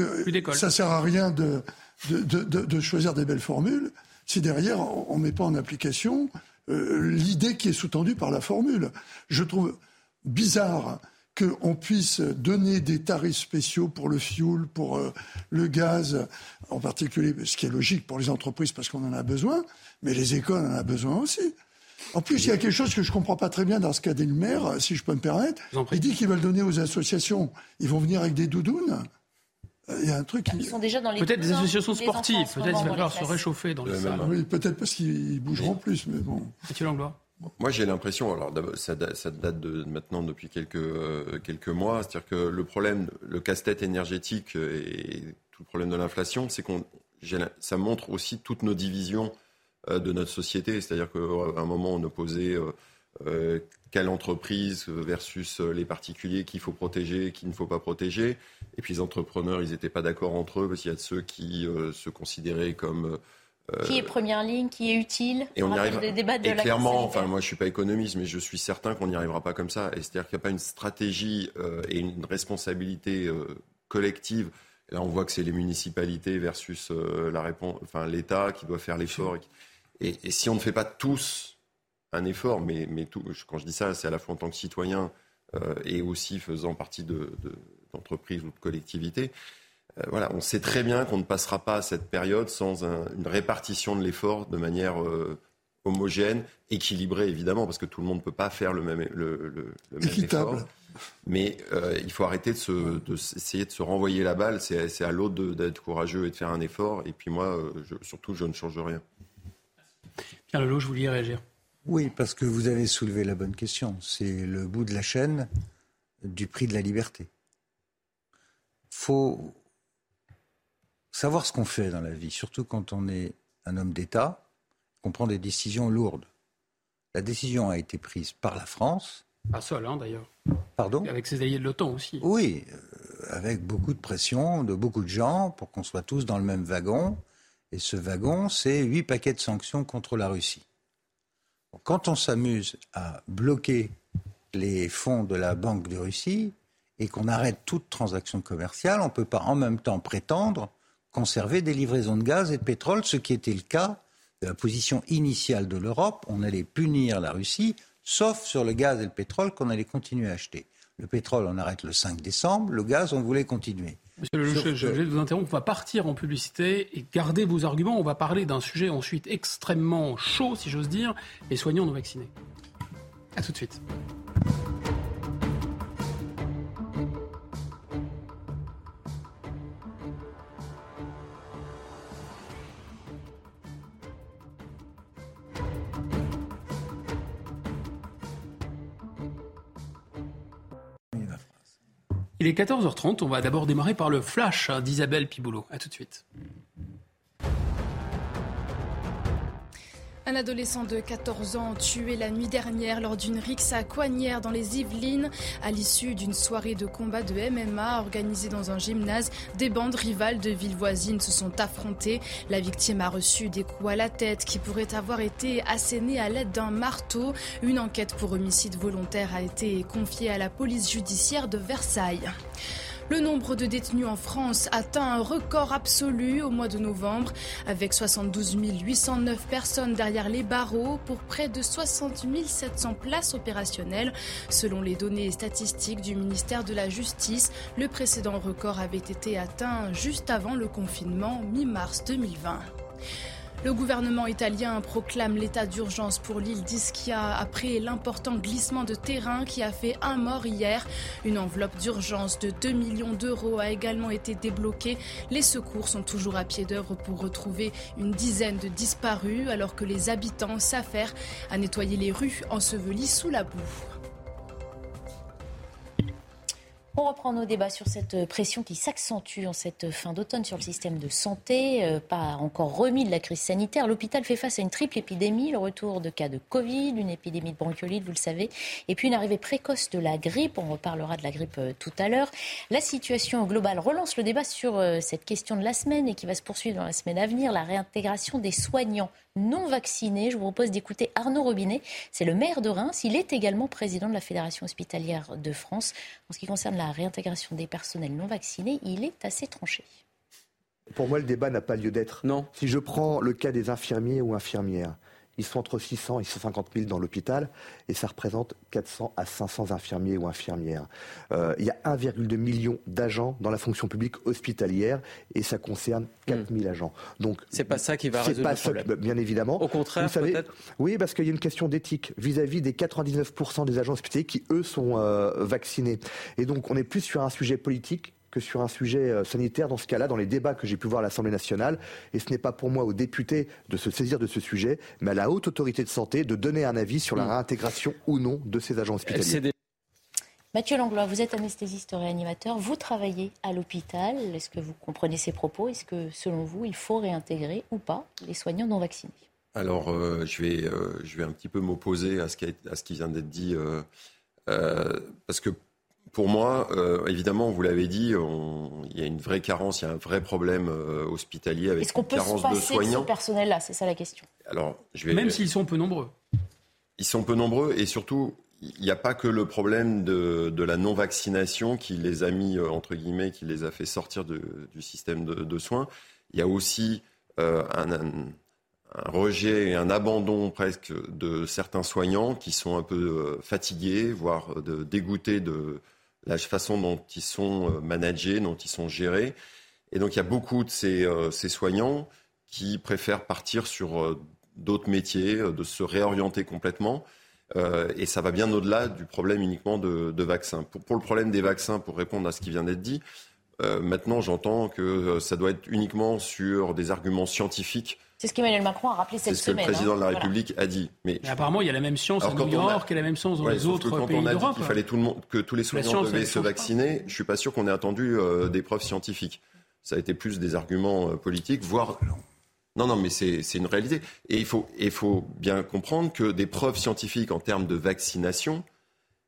ça sert à rien de, de, choisir des belles formules si derrière on ne met pas en application euh, l'idée qui est sous-tendue par la formule. Je trouve bizarre qu'on puisse donner des tarifs spéciaux pour le fioul, pour euh, le gaz, en particulier, ce qui est logique pour les entreprises parce qu'on en a besoin, mais les écoles en ont besoin aussi. En plus, il y a quelque chose que je ne comprends pas très bien dans ce qu'a dit le maire, si je peux me permettre. Il dit qu'ils veulent donner aux associations. Ils vont venir avec des doudounes. Il y a un truc Ils sont déjà dans les Peut-être des associations sportives, peut-être qu'il va falloir se réchauffer dans les salles. Oui, peut-être parce qu'ils bougeront plus, mais bon. Mathieu Langlois moi, j'ai l'impression, alors ça, date de maintenant depuis quelques, euh, quelques mois, c'est-à-dire que le problème, le casse-tête énergétique et tout le problème de l'inflation, c'est qu'on, ça montre aussi toutes nos divisions euh, de notre société. C'est-à-dire qu'à un moment, on opposait euh, quelle entreprise versus les particuliers qu'il faut protéger, qu'il ne faut pas protéger. Et puis les entrepreneurs, ils n'étaient pas d'accord entre eux parce qu'il y a de ceux qui euh, se considéraient comme euh, qui est première ligne, qui est utile Et on y arrive. Des débats de et clairement, enfin moi je suis pas économiste, mais je suis certain qu'on n'y arrivera pas comme ça. Et c'est-à-dire qu'il n'y a pas une stratégie euh, et une responsabilité collective. Là, on voit que c'est les municipalités versus la réponse, enfin l'État qui doit faire l'effort. Et, et, si on ne fait pas tous un effort, mais, mais tout, quand je dis ça, c'est à la fois en tant que citoyen et aussi faisant partie de, de d'entreprise ou de collectivité. Euh, voilà, on sait très bien qu'on ne passera pas cette période sans une répartition de l'effort de manière euh, homogène, équilibrée évidemment, parce que tout le monde ne peut pas faire le même, le, même effort. Mais euh, il faut arrêter de, se, de, essayer de se renvoyer la balle. C'est à l'autre d'être courageux et de faire un effort. Et puis moi, surtout, je ne change rien. Pierre Lelouch, je voulais réagir. Oui, parce que vous avez soulevé la bonne question. C'est le bout de la chaîne du prix de la liberté faut savoir ce qu'on fait dans la vie, surtout quand on est un homme d'État, qu'on prend des décisions lourdes. La décision a été prise par la France. Pas seul, hein, d'ailleurs. Pardon? Avec ses alliés de l'OTAN aussi. Oui, euh, avec beaucoup de pression de beaucoup de gens pour qu'on soit tous dans le même wagon. Et ce wagon, c'est huit paquets de sanctions contre la Russie. Quand on s'amuse à bloquer les fonds de la Banque de Russie, et qu'on arrête toute transaction commerciale, on ne peut pas en même temps prétendre conserver des livraisons de gaz et de pétrole, ce qui était le cas de la position initiale de l'Europe. On allait punir la Russie, sauf sur le gaz et le pétrole qu'on allait continuer à acheter. Le pétrole, on arrête le 5 décembre, le gaz, on voulait continuer. Monsieur Lelouch, je vais vous interrompre. On va partir en publicité et garder vos arguments. On va parler d'un sujet ensuite extrêmement chaud, si j'ose dire, les soignants non vaccinés. A tout de suite. Il est 14h30, on va d'abord démarrer par le flash d'Isabelle Piboulot. A tout de suite. Un adolescent de 14 ans tué la nuit dernière lors d'une rixe à Coignères dans les Yvelines. À l'issue d'une soirée de combat de MMA organisée dans un gymnase, des bandes rivales de villes voisines se sont affrontées. La victime a reçu des coups à la tête qui pourraient avoir été assénés à l'aide d'un marteau. Une enquête pour homicide volontaire a été confiée à la police judiciaire de Versailles. Le nombre de détenus en France atteint un record absolu au mois de novembre, avec 72 809 personnes derrière les barreaux pour près de 60 700 places opérationnelles. Selon les données statistiques du ministère de la Justice, le précédent record avait été atteint juste avant le confinement mi-mars 2020. Le gouvernement italien proclame l'état d'urgence pour l'île d'Ischia après l'important glissement de terrain qui a fait un mort hier. Une enveloppe d'urgence de 2 millions d'euros a également été débloquée. Les secours sont toujours à pied d'œuvre pour retrouver une dizaine de disparus alors que les habitants s'affairent à nettoyer les rues ensevelies sous la boue. On reprend nos débats sur cette pression qui s'accentue en cette fin d'automne sur le système de santé. Euh, pas encore remis de la crise sanitaire. L'hôpital fait face à une triple épidémie, le retour de cas de Covid, une épidémie de bronchiolite, vous le savez, et puis une arrivée précoce de la grippe. On reparlera de la grippe euh, tout à l'heure. La situation globale relance le débat sur euh, cette question de la semaine et qui va se poursuivre dans la semaine à venir, la réintégration des soignants non vaccinés. Je vous propose d'écouter Arnaud Robinet. C'est le maire de Reims. Il est également président de la Fédération hospitalière de France. En ce qui concerne la réintégration des personnels non vaccinés, il est assez tranché. Pour moi, le débat n'a pas lieu d'être. Non. Si je prends le cas des infirmiers ou infirmières, ils sont entre 600 et 150 000 dans l'hôpital et ça représente 400 à 500 infirmiers ou infirmières. Euh, il y a 1,2 million d'agents dans la fonction publique hospitalière et ça concerne 4 000 agents. Donc c'est pas ça qui va résoudre pas le problème. Ça, bien évidemment. Au contraire, peut-être. Oui, parce qu'il y a une question d'éthique vis-à-vis des 99% des agents hospitaliers qui eux sont euh, vaccinés. Et donc on est plus sur un sujet politique que sur un sujet euh, sanitaire dans ce cas-là, dans les débats que j'ai pu voir à l'Assemblée nationale. Et ce n'est pas pour moi aux députés de se saisir de ce sujet, mais à la haute autorité de santé de donner un avis sur la mm. réintégration ou non de ces agents hospitaliers. Mathieu Langlois, vous êtes anesthésiste réanimateur, vous travaillez à l'hôpital. Est-ce que vous comprenez ces propos? Est-ce que, selon vous, il faut réintégrer ou pas les soignants non vaccinés? Alors, euh, je, vais, euh, je vais un petit peu m'opposer à, ce qui à ce qui vient d'être dit, parce que pour moi, euh, évidemment, vous l'avez dit, il y a une vraie carence, il y a un vrai problème euh, hospitalier avec une carence de soignants. ce personnel-là C'est ça la question. Alors, je vais... Même s'ils sont peu nombreux. Ils sont peu nombreux et surtout, il n'y a pas que le problème de, la non-vaccination qui les a mis, euh, entre guillemets, qui les a fait sortir du système de, soins. Il y a aussi un, un, rejet et un abandon presque de certains soignants qui sont un peu fatigués, voire dégoûtés de la façon dont ils sont euh, managés, dont ils sont gérés. Et donc il y a beaucoup de ces, euh, soignants qui préfèrent partir sur euh, d'autres métiers, de se réorienter complètement. et ça va bien au-delà du problème uniquement de, vaccins. Pour, le problème des vaccins, pour répondre à ce qui vient d'être dit, maintenant j'entends que ça doit être uniquement sur des arguments scientifiques c'est ce qu'Emmanuel Macron a rappelé cette semaine. C'est ce que le président de la hein. République a dit. Mais, apparemment, il y a la même science à New York et la même science dans les autres pays d'Europe. Quand on a dit qu'il fallait tout le monde, que tous les soignants devaient se vacciner, je suis pas sûr qu'on ait attendu euh, des preuves scientifiques. Ça a été plus des arguments euh, politiques, voire. Non, non, mais c'est une réalité. Et il faut, il faut bien comprendre que des preuves scientifiques en termes de vaccination,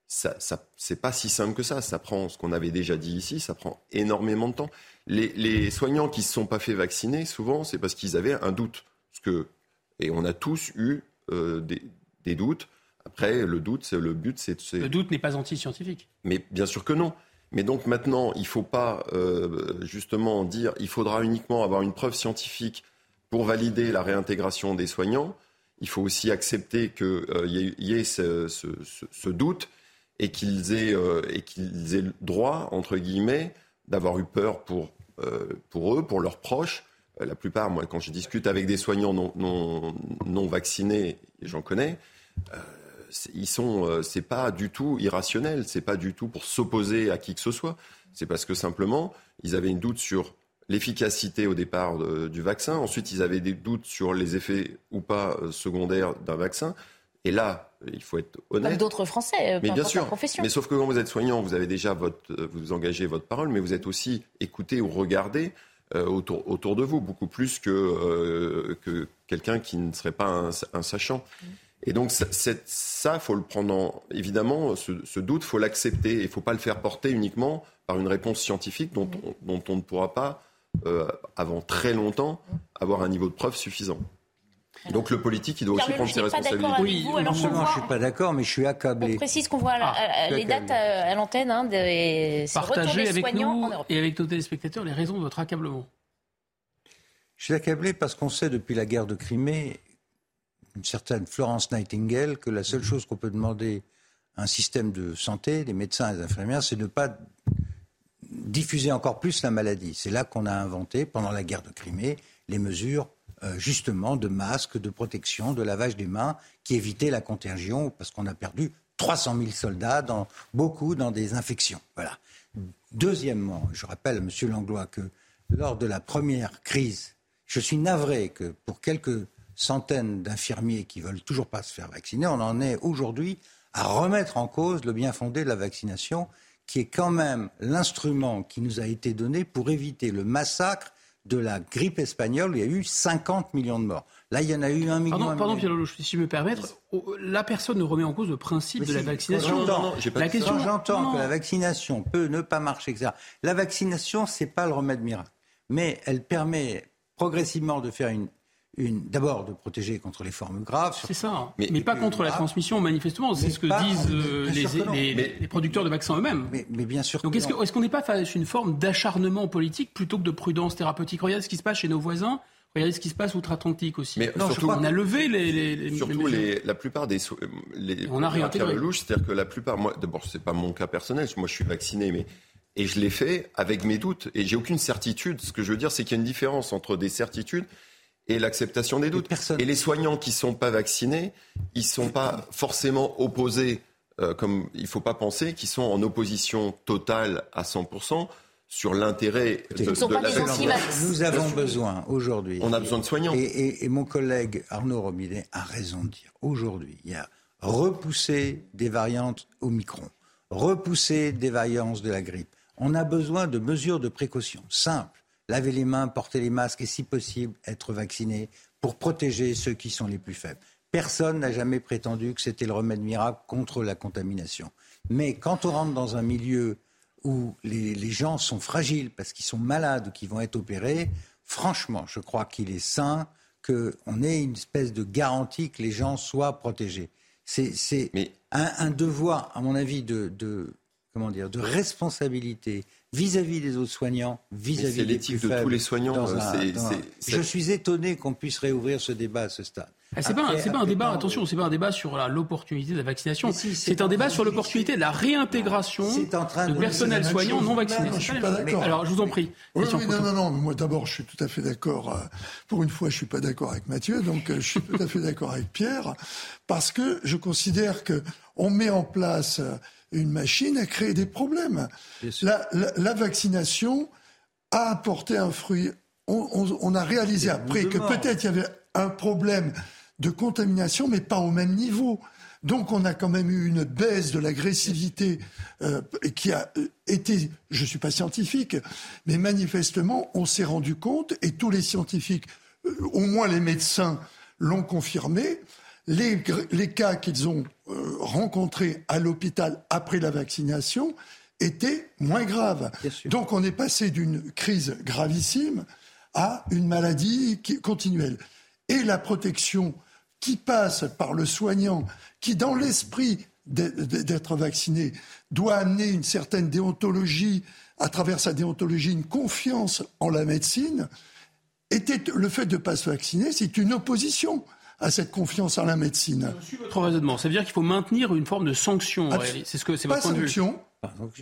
ça, ça c'est pas si simple que ça. Ça prend ce qu'on avait déjà dit ici, ça prend énormément de temps. Les, soignants qui ne se sont pas fait vacciner, souvent, c'est parce qu'ils avaient un doute. que, et on a tous eu euh, des, doutes. Après, le doute, c'est le but, c'est. Le doute n'est pas anti-scientifique. Mais bien sûr que non. Mais donc maintenant, il ne faut pas euh, justement dire il faudra uniquement avoir une preuve scientifique pour valider la réintégration des soignants. Il faut aussi accepter qu'il euh, y, ait ce, doute et qu'ils aient, et qu'ils aient le droit, entre guillemets, d'avoir eu peur pour euh, pour eux, pour leurs proches. Euh, la plupart, moi, quand je discute avec des soignants non vaccinés, et j'en connais, euh, ils sont, c'est pas du tout irrationnel, c'est pas du tout pour s'opposer à qui que ce soit. C'est parce que simplement, ils avaient une doute sur l'efficacité au départ du vaccin. Ensuite, ils avaient des doutes sur les effets ou pas secondaires d'un vaccin. Et là, il faut être honnête. Comme d'autres Français, mais bien sûr. Profession. Mais sauf que quand vous êtes soignant, vous avez déjà votre, vous engagez votre parole, mais vous êtes aussi écouté ou regardé euh, autour, autour de vous, beaucoup plus que, euh, que quelqu'un qui ne serait pas un, sachant. Et donc ça, ça, faut le prendre en, évidemment, ce, ce doute, faut l'accepter. Il ne faut pas le faire porter uniquement par une réponse scientifique dont, on, dont on ne pourra pas, euh, avant très longtemps, avoir un niveau de preuve suffisant. Donc le politique, il doit aussi prendre ses responsabilités. Oui, non seulement je ne suis pas d'accord, mais je suis accablé. On précise qu'on voit ah, les dates à, l'antenne hein, des Partagez avec nous et avec nos téléspectateurs les raisons de votre accablement. Je suis accablé parce qu'on sait depuis la guerre de Crimée, une certaine Florence Nightingale, que la seule chose qu'on peut demander à un système de santé, des médecins et des infirmières, c'est de ne pas diffuser encore plus la maladie. C'est là qu'on a inventé, pendant la guerre de Crimée, les mesures euh, justement de masques, de protection, de lavage des mains, qui évitaient la contagion, parce qu'on a perdu 300 000 soldats, dans, beaucoup dans des infections. Voilà. Deuxièmement, je rappelle à M. Langlois que lors de la première crise, je suis navré que pour quelques centaines d'infirmiers qui veulent toujours pas se faire vacciner, on en est aujourd'hui à remettre en cause le bien fondé de la vaccination, qui est quand même l'instrument qui nous a été donné pour éviter le massacre de la grippe espagnole, il y a eu 50 millions de morts. Là, il y en a eu un million. Pardon, pardon Pierre Lelouch, si je me permettre, la personne ne remet en cause le principe de la vaccination. J'entends, question, j'entends que la vaccination peut ne pas marcher, etc. La vaccination, c'est pas le remède miracle, mais elle permet progressivement de faire une d'abord de protéger contre les formes graves. C'est ça, hein. mais, pas contre la transmission, manifestement. C'est ce que disent euh, les, les, producteurs de vaccins eux-mêmes. Mais, bien sûr. Donc est-ce qu'on n'est pas face à une forme d'acharnement politique plutôt que de prudence thérapeutique? Regardez ce qui se passe chez nos voisins. Regardez ce qui se passe outre-Atlantique aussi. Mais surtout, on a levé les, surtout la plupart des les, on a réintégré. c'est-à-dire que la plupart, moi, d'abord, c'est pas mon cas personnel, moi je suis vacciné, mais et je l'ai fait avec mes doutes et j'ai aucune certitude. Ce que je veux dire, c'est qu'il y a une différence entre des certitudes et l'acceptation des doutes. Et les soignants qui ne sont pas vaccinés, ils ne sont pas forcément opposés, euh, comme il ne faut pas penser, qu'ils sont en opposition totale à 100% sur l'intérêt de, de la vaccination. Nous avons besoin aujourd'hui. On a besoin de soignants. Et, et mon collègue Arnaud Robinet a raison de dire aujourd'hui, il y a repousser des variantes Omicron, repousser des variantes de la grippe. On a besoin de mesures de précaution simples laver les mains, porter les masques et si possible être vacciné pour protéger ceux qui sont les plus faibles. Personne n'a jamais prétendu que c'était le remède miracle contre la contamination. Mais quand on rentre dans un milieu où les, gens sont fragiles parce qu'ils sont malades ou qu'ils vont être opérés, franchement, je crois qu'il est sain qu'on ait une espèce de garantie que les gens soient protégés. C'est un, devoir, à mon avis, de, comment dire, de responsabilité vis-à-vis des autres soignants, vis-à-vis des plus de tous les soignants. Je suis étonné qu'on puisse réouvrir ce débat à ce stade. Ah, c'est pas, pas un débat, attention, c'est pas un débat sur l'opportunité de la vaccination. c'est un débat sur l'opportunité de la réintégration de, personnel soignant non vacciné. je suis pas d'accord. Alors, je vous en prie. Oui, non, non, non. Moi, d'abord, je suis tout à fait d'accord. Euh, pour une fois, je suis pas d'accord avec Mathieu, donc euh, je suis tout à fait d'accord avec Pierre, parce que je considère que on met en place euh, une machine à créer des problèmes. La, vaccination a apporté un fruit. On, a réalisé après que peut-être il y avait un problème de contamination, mais pas au même niveau. Donc on a quand même eu une baisse de l'agressivité euh, qui a euh, été, je ne suis pas scientifique, mais manifestement on s'est rendu compte, et tous les scientifiques, euh, au moins les médecins, l'ont confirmé, les, les cas qu'ils ont euh, rencontrés à l'hôpital après la vaccination étaient moins graves. Donc on est passé d'une crise gravissime à une maladie qui, continuelle. Et la protection qui passe par le soignant, qui dans l'esprit d'être vacciné doit amener une certaine déontologie, à travers sa déontologie, une confiance en la médecine, était le fait de ne pas se vacciner, c'est une opposition à cette confiance en la médecine. Je suis votre raisonnement. Ça veut dire qu'il faut maintenir une forme de sanction. C'est ce que c'est votre point de vue.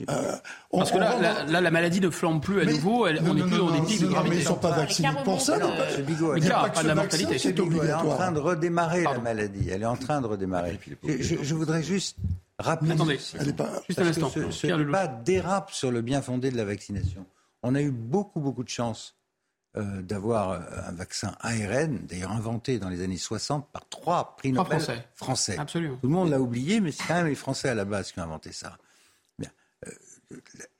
Euh, Parce que là, la maladie ne flambe plus à nouveau. Elle, on n'est plus dans des pics de gravité. Mais ils ne sont pas vaccinés pour ça. il n'y a pas de mortalité. C'est Elle est en train de redémarrer la maladie. Elle est en train de redémarrer. Je, voudrais juste rappeler. Attendez, juste un instant. Ce, ce débat dérape sur le bien fondé de la vaccination. On a eu beaucoup, beaucoup de chance euh, d'avoir euh, un vaccin ARN, d'ailleurs inventé dans les années 60 par trois prix Nobel français. Absolument. Tout le monde l'a oublié, mais c'est quand même les Français à la base qui ont inventé ça. Bien. Euh,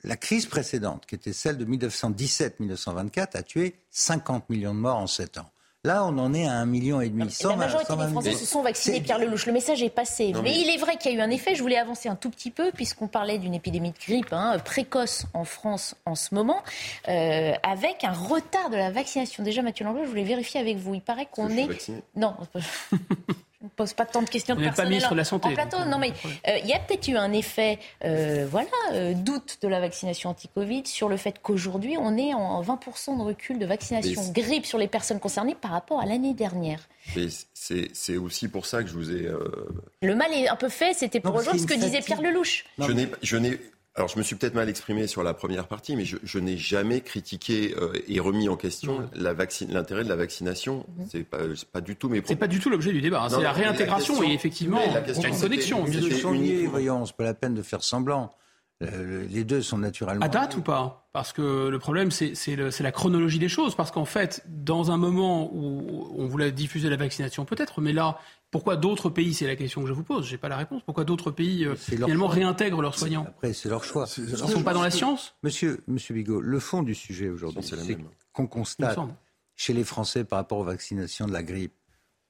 la crise précédente, qui était celle de 1917-1924, a tué 50 millions de morts en 7 ans. Là, on en est à un million et demi. la majorité des Français se sont vaccinés, Pierre Lelouch. Le message est passé. mais... il est vrai qu'il y a eu un effet. Je voulais avancer un tout petit peu, puisqu'on parlait d'une épidémie de grippe hein, précoce en France en ce moment, euh, avec un retard de la vaccination. Déjà, Mathieu Langlois, je voulais vérifier avec vous. Il paraît qu'on est. Non. Je ne pose pas tant de questions de personnel pas de la santé, en plateau. Non, mais euh, il y a peut-être eu un effet, euh, voilà, euh, doute de la vaccination anti-Covid sur le fait qu'aujourd'hui, on est en 20% de recul de vaccination grippe sur les personnes concernées par rapport à l'année dernière. C'est aussi pour ça que je vous ai. Le mal est un peu fait, c'était pour rejoindre ce que disait Pierre Lelouch. Je n'ai alors, je me suis peut-être mal exprimé sur la première partie, mais je, n'ai jamais critiqué euh, et remis en question l'intérêt de la vaccination. Ce mhm. C'est pas, pas du tout mes C'est pas du tout l'objet du débat. Hein. C'est la réintégration et effectivement, il y a une connexion. voyons, c'est pas la peine de faire semblant. Euh, les deux sont naturellement. À date ou pas Parce que le problème, c'est la chronologie des choses. Parce qu'en fait, dans un moment où on voulait diffuser la vaccination, peut-être, mais là, pourquoi d'autres pays, c'est la question que je vous pose, je n'ai pas la réponse, pourquoi d'autres pays euh, finalement réintègrent leurs soignants Après, c'est leur choix. Ils ne sont pas dans la science Monsieur, Monsieur Bigot, le fond du sujet aujourd'hui, c'est qu'on constate chez les Français par rapport aux vaccinations de la grippe,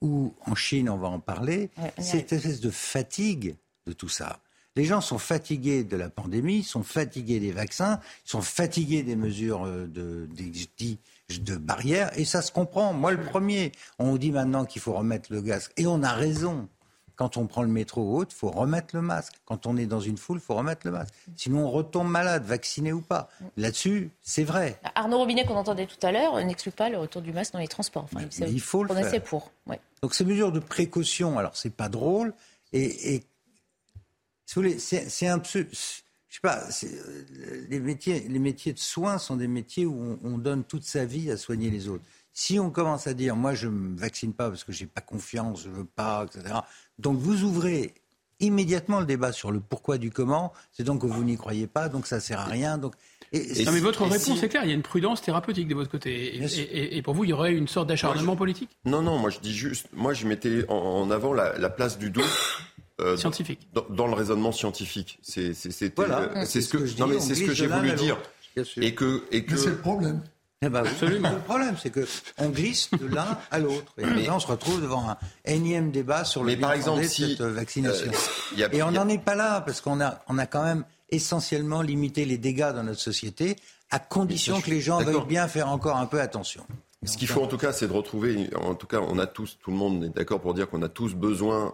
ou en Chine, on va en parler, cette espèce de fatigue de tout ça. Les gens sont fatigués de la pandémie, sont fatigués des vaccins, sont fatigués des mesures euh, de, de barrières, et ça se comprend. Moi, le premier, on dit maintenant qu'il faut remettre le gaz, et on a raison. Quand on prend le métro ou autre, il faut remettre le masque. Quand on est dans une foule, il faut remettre le masque. Sinon, on retombe malade, vacciné ou pas. Là-dessus, c'est vrai. Arnaud Robinet, qu'on entendait tout à l'heure, n'exclut pas le retour du masque dans les transports. Enfin, il faut le faire. pour. Donc, ces mesures de précaution, alors, c'est pas drôle. Et, et c'est un peu. Je sais pas, euh, les métiers, les métiers de soins sont des métiers où on, donne toute sa vie à soigner les autres. Si on commence à dire, moi je ne me vaccine pas parce que j'ai pas confiance, je veux pas, etc. Donc vous ouvrez immédiatement le débat sur le pourquoi du comment. C'est donc que vous n'y croyez pas, donc ça sert à rien. Donc et, non, mais votre réponse est claire, il y a une prudence thérapeutique de votre côté. Et, pour vous, il y aurait une sorte d'acharnement politique? Non, non, moi je dis juste, moi je mettais en, avant la, la, place du doute euh, scientifique. Dans, le raisonnement scientifique. C'est voilà. c'est ce que, non, mais c'est ce que j'ai voulu dire. Et que, et que... c'est le problème. Eh ben, absolument. Le problème, c'est que on glisse de l'un à l'autre. Et maintenant, on se retrouve devant un énième débat sur le par exemple, de cette vaccination. Euh, et on n'en est pas là, parce qu'on a, on a quand même essentiellement limité les dégâts dans notre société, à condition que les gens veuillent bien faire encore un peu attention. Ce qu'il faut en tout cas, c'est de retrouver, en tout cas, on a tous, tout le monde est d'accord pour dire qu'on a tous besoin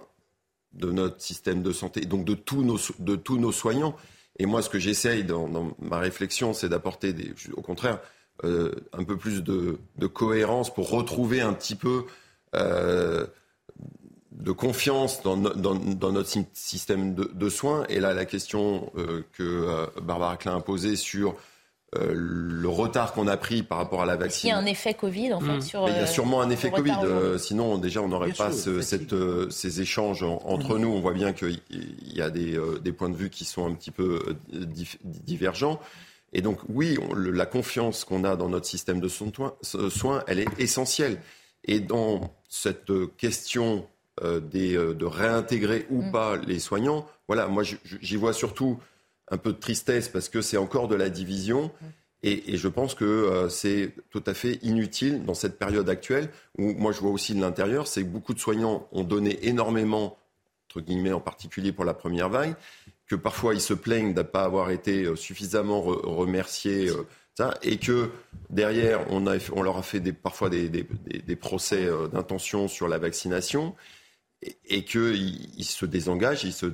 de notre système de santé, donc de tous nos, de tous nos soignants. Et moi, ce que j'essaye dans, ma réflexion, c'est d'apporter, au contraire, euh, un peu plus de, cohérence pour retrouver un petit peu euh, de confiance dans, dans, notre système de, soins. Et là, la question euh, que Barbara Klein a posée sur euh, le retard qu'on a pris par rapport à la vaccine. Il y a un effet Covid, en fait, sur. il y a sûrement un effet Covid. Euh, sinon, déjà, on n'aurait pas cette, euh, ces échanges entre nous. On voit bien qu'il y a des, des, points de vue qui sont un petit peu divergents. Et donc, oui, la confiance qu'on a dans notre système de soins, elle est essentielle. Et dans cette question des, de réintégrer ou mm. pas les soignants, voilà, moi, j'y vois surtout un peu de tristesse parce que c'est encore de la division. Et, je pense que euh, c'est tout à fait inutile dans cette période actuelle où moi je vois aussi de l'intérieur, c'est que beaucoup de soignants ont donné énormément, entre guillemets en particulier pour la première vague, que parfois ils se plaignent de ne pas avoir été euh, suffisamment remerciés. Euh, ça, et que derrière, on, a, on leur a fait des, parfois des, des, des procès d'intention sur la vaccination et qu'il se désengage il se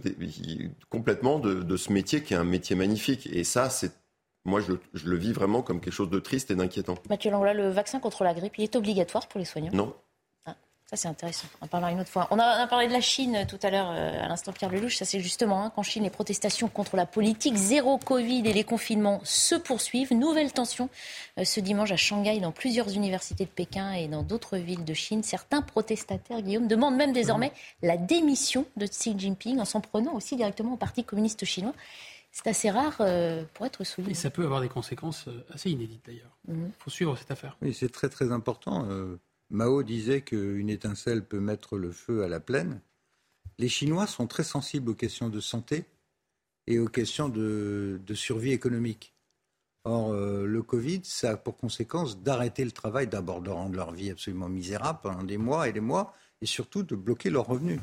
complètement de, ce métier qui est un métier magnifique. Et ça, c'est moi, je, le vis vraiment comme quelque chose de triste et d'inquiétant. Mathieu Langlois, le vaccin contre la grippe, il est obligatoire pour les soignants? Non. Ça, c'est intéressant. On en parlera une autre fois. On a, parlé de la Chine tout à l'heure, euh, à l'instant Pierre Lelouch. Ça, c'est justement hein, qu'en Chine, les protestations contre la politique zéro Covid et les confinements se poursuivent. Nouvelle tension euh, ce dimanche à Shanghai, dans plusieurs universités de Pékin et dans d'autres villes de Chine. Certains protestataires, Guillaume, demandent même désormais la démission de Xi Jinping en s'en prenant aussi directement au Parti communiste chinois. C'est assez rare euh, pour être souligné. Et ça peut avoir des conséquences assez inédites d'ailleurs. Il mhm. faut suivre cette affaire. Oui, c'est très très important. Mao disait qu'une étincelle peut mettre le feu à la plaine. Les Chinois sont très sensibles aux questions de santé et aux questions de, survie économique. Or, euh, le Covid, ça a pour conséquence d'arrêter le travail, d'abord de rendre leur vie absolument misérable pendant des mois et des mois, et surtout de bloquer leurs revenus.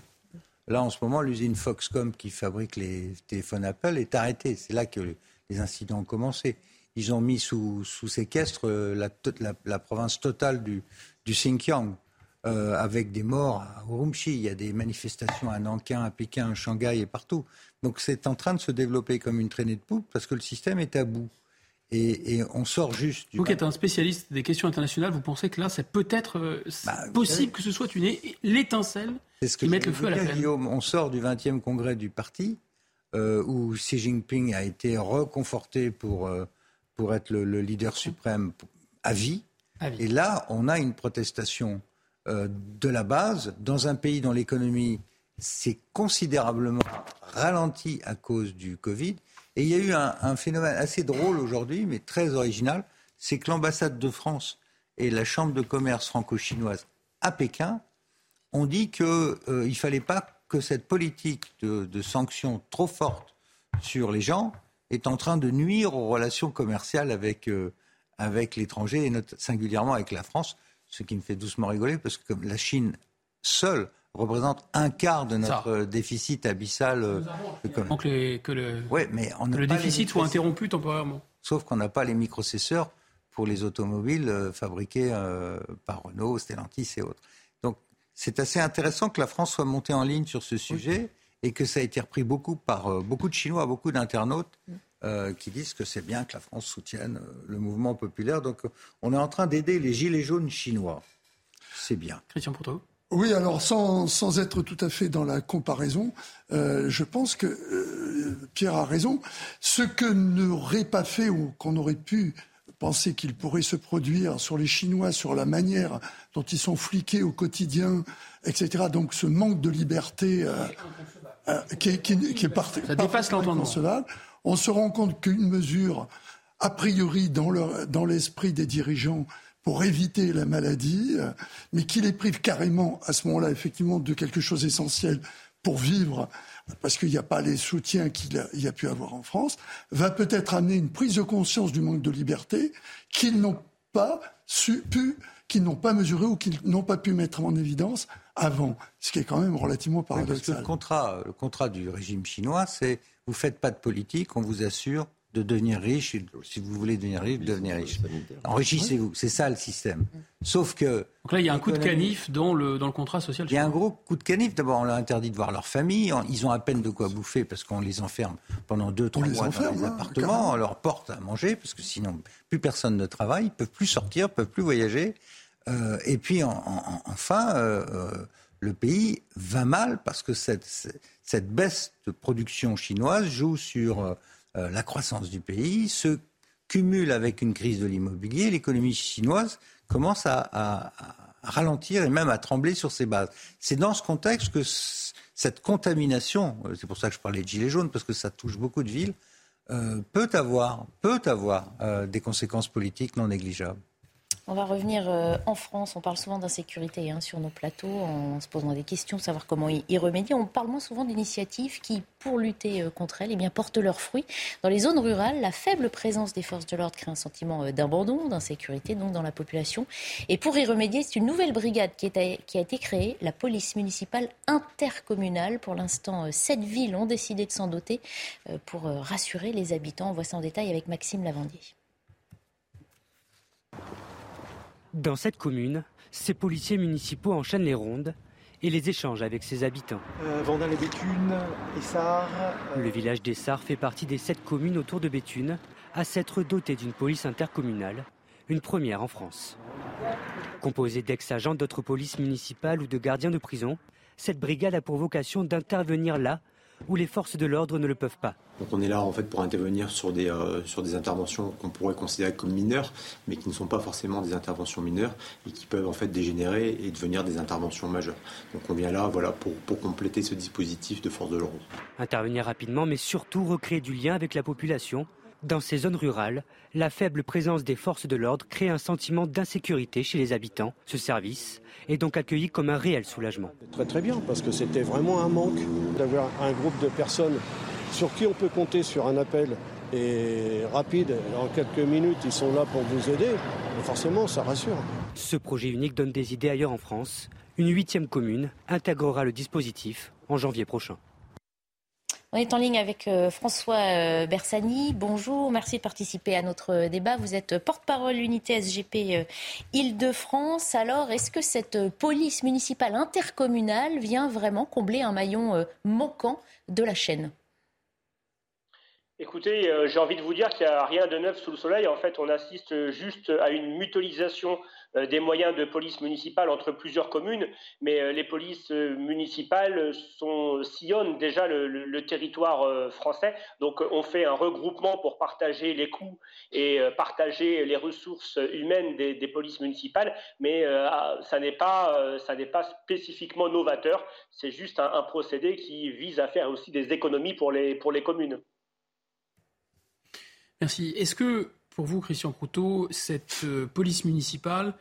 Là, en ce moment, l'usine Foxcom qui fabrique les téléphones Apple est arrêtée. C'est là que les incidents ont commencé. Ils ont mis sous, séquestre euh, la, la, province totale du, du Xinjiang, euh, avec des morts à Urumqi. Il y a des manifestations à Nankin, à Pékin, à Shanghai et partout. Donc c'est en train de se développer comme une traînée de poupe parce que le système est à bout. Et, on sort juste du. Vous qui êtes un spécialiste des questions internationales, vous pensez que là, c'est peut-être euh, bah, possible que ce soit une l'étincelle ce qui mette le feu à la plaine On sort du 20e congrès du parti, euh, où Xi Jinping a été reconforté pour, pour être le, leader suprême à vie. Et là, on a une protestation de la base. Dans un pays dont l'économie s'est considérablement ralentie à cause du Covid. Et il y a eu un, phénomène assez drôle aujourd'hui, mais très original, c'est que l'ambassade de France et la chambre de commerce franco-chinoise à Pékin ont dit qu'il euh, ne fallait pas que cette politique de, sanctions trop forte sur les gens est en train de nuire aux relations commerciales avec, euh, avec l'étranger et singulièrement avec la France, ce qui me fait doucement rigoler parce que la Chine seule représente un quart de notre déficit abyssal. Euh, que, que, le, mais on le déficit soit interrompu temporairement. Sauf qu'on n'a pas les microcesseurs pour les automobiles euh, fabriqués euh, par Renault, Stellantis et autres. Donc c'est assez intéressant que la France soit montée en ligne sur ce sujet et que ça a été repris beaucoup par beaucoup de Chinois, beaucoup d'internautes. Qui disent que c'est bien que la France soutienne le mouvement populaire. Donc on est en train d'aider les gilets jaunes chinois. C'est bien. Christian Pourteau oui, alors sans, sans, être tout à fait dans la comparaison, euh, je pense que euh, Pierre a raison. Ce que n'aurait pas fait ou qu'on aurait pu penser qu'il pourrait se produire sur les Chinois, sur la manière dont ils sont fliqués au quotidien, etc. Donc ce manque de liberté euh, euh qui, qui, qui, est parti, Ça dépasse l'entendement. On se rend compte qu'une mesure, a priori, dans l'esprit des dirigeants, pour éviter la maladie, euh, mais qui les prive carrément à ce moment-là, effectivement, de quelque chose d'essentiel pour vivre, parce qu'il n'y a pas les soutiens qu'il y a pu avoir en France, va peut-être amener une prise de conscience du manque de liberté qu'ils n'ont pas su, pu, qu'ils n'ont pas mesuré ou qu'ils n'ont pas pu mettre en évidence avant, ce qui est quand même relativement paradoxal. le contrat, le contrat du régime chinois, c'est vous faites pas de politique, on vous assure de devenir riche. Si vous voulez devenir riche, devenez riche. Enrichissez-vous. C'est ça le système. Sauf que. Donc là, il y a un coup de canif dans le, dans le contrat social. Il y a un gros coup de canif. D'abord, on leur interdit de voir leur famille. Ils ont à peine de quoi bouffer parce qu'on les enferme pendant deux, trois mois dans les hein, appartements. On leur porte à manger parce que sinon, plus personne ne travaille. Ils peuvent plus sortir, peuvent plus voyager. Euh, et puis, enfin, euh, euh, le pays va mal parce que cette, cette baisse de production chinoise joue sur euh, la croissance du pays se cumule avec une crise de l'immobilier. L'économie chinoise commence à, ralentir et même à trembler sur ses bases. C'est dans ce contexte que cette contamination, euh, c'est pour ça que je parlais de gilets jaunes, parce que ça touche beaucoup de villes, euh, peut avoir, peut avoir des conséquences politiques non négligeables. On va revenir euh, en France. On parle souvent d'insécurité hein, sur nos plateaux en se posant des questions, savoir comment y remédier. On parle moins souvent d'initiatives qui, pour lutter euh, contre elle, eh portent leurs fruits. Dans les zones rurales, la faible présence des forces de l'ordre crée un sentiment euh, d'abandon, d'insécurité donc dans la population. Et pour y remédier, c'est une nouvelle brigade qui, qui a été créée, la police municipale intercommunale. Pour l'instant, sept villes ont décidé de s'en doter pour rassurer les habitants. On voit ça en détail avec Maxime Lavandier. Dans cette commune, ces policiers municipaux enchaînent les rondes et les échangent avec ses habitants. Euh, Vendin les Béthunes, Essart. Euh, Le village d'Essart fait partie des sept communes autour de Béthune à s'être doté d'une police intercommunale, une première en France. Composée d'ex-agents d'autres polices municipales ou de gardiens de prison, cette brigade a pour vocation d'intervenir là où les forces de l'ordre ne le peuvent pas. Donc on est là en fait pour intervenir sur des, euh, sur des interventions qu'on pourrait considérer comme mineures, mais qui ne sont pas forcément des interventions mineures et qui peuvent en fait dégénérer et devenir des interventions majeures. Donc on vient là voilà, pour, pour compléter ce dispositif de force de l'ordre. Intervenir rapidement, mais surtout recréer du lien avec la population dans ces zones rurales, la faible présence des forces de l'ordre crée un sentiment d'insécurité chez les habitants. Ce service est donc accueilli comme un réel soulagement. Très très bien, parce que c'était vraiment un manque d'avoir un groupe de personnes sur qui on peut compter sur un appel est rapide. En quelques minutes, ils sont là pour vous aider. Et forcément, ça rassure. Ce projet unique donne des idées ailleurs en France. Une huitième commune intégrera le dispositif en janvier prochain. On est en ligne avec euh, François euh, Bersani. Bonjour, merci de participer à notre débat. Vous êtes porte-parole unité SGP euh, Île-de-France. Alors, est-ce que cette police municipale intercommunale vient vraiment combler un maillon manquant de la chaîne? Écoutez, j'ai envie de vous dire qu'il n'y a rien de neuf sous le soleil. En fait, on assiste juste à une mutualisation euh, des moyens de police municipale entre plusieurs communes, mais euh, les polices euh, municipales sillonnent déjà le, territoire français. Donc on fait un regroupement pour partager les coûts et partager les ressources humaines des, polices municipales, mais ah, ça n'est pas, spécifiquement novateur. C'est juste un, procédé qui vise à faire aussi des économies pour les communes. Merci. Est-ce que pour vous, Christian Proutot, cette police municipale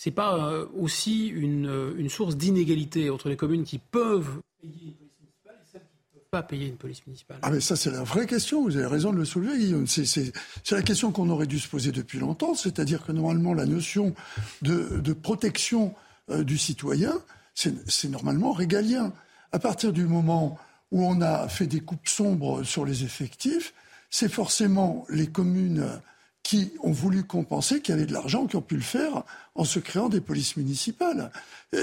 c'est pas euh, aussi une, euh, une source d'inégalité entre les communes qui peuvent payer une police municipale et celles qui ne peuvent pas payer une police municipale? Ah mais ça c'est la vraie question, vous avez raison de le soulever Guillaume. C'est la question qu'on aurait dû se poser depuis longtemps, c'est-à-dire que normalement la notion de, protection euh, du citoyen, c'est normalement régalien. À partir du moment où on a fait des coupes sombres sur les effectifs, c'est forcément les communes qui ont voulu compenser, qui avaient de l'argent, qui ont pu le faire en se créant des polices municipales.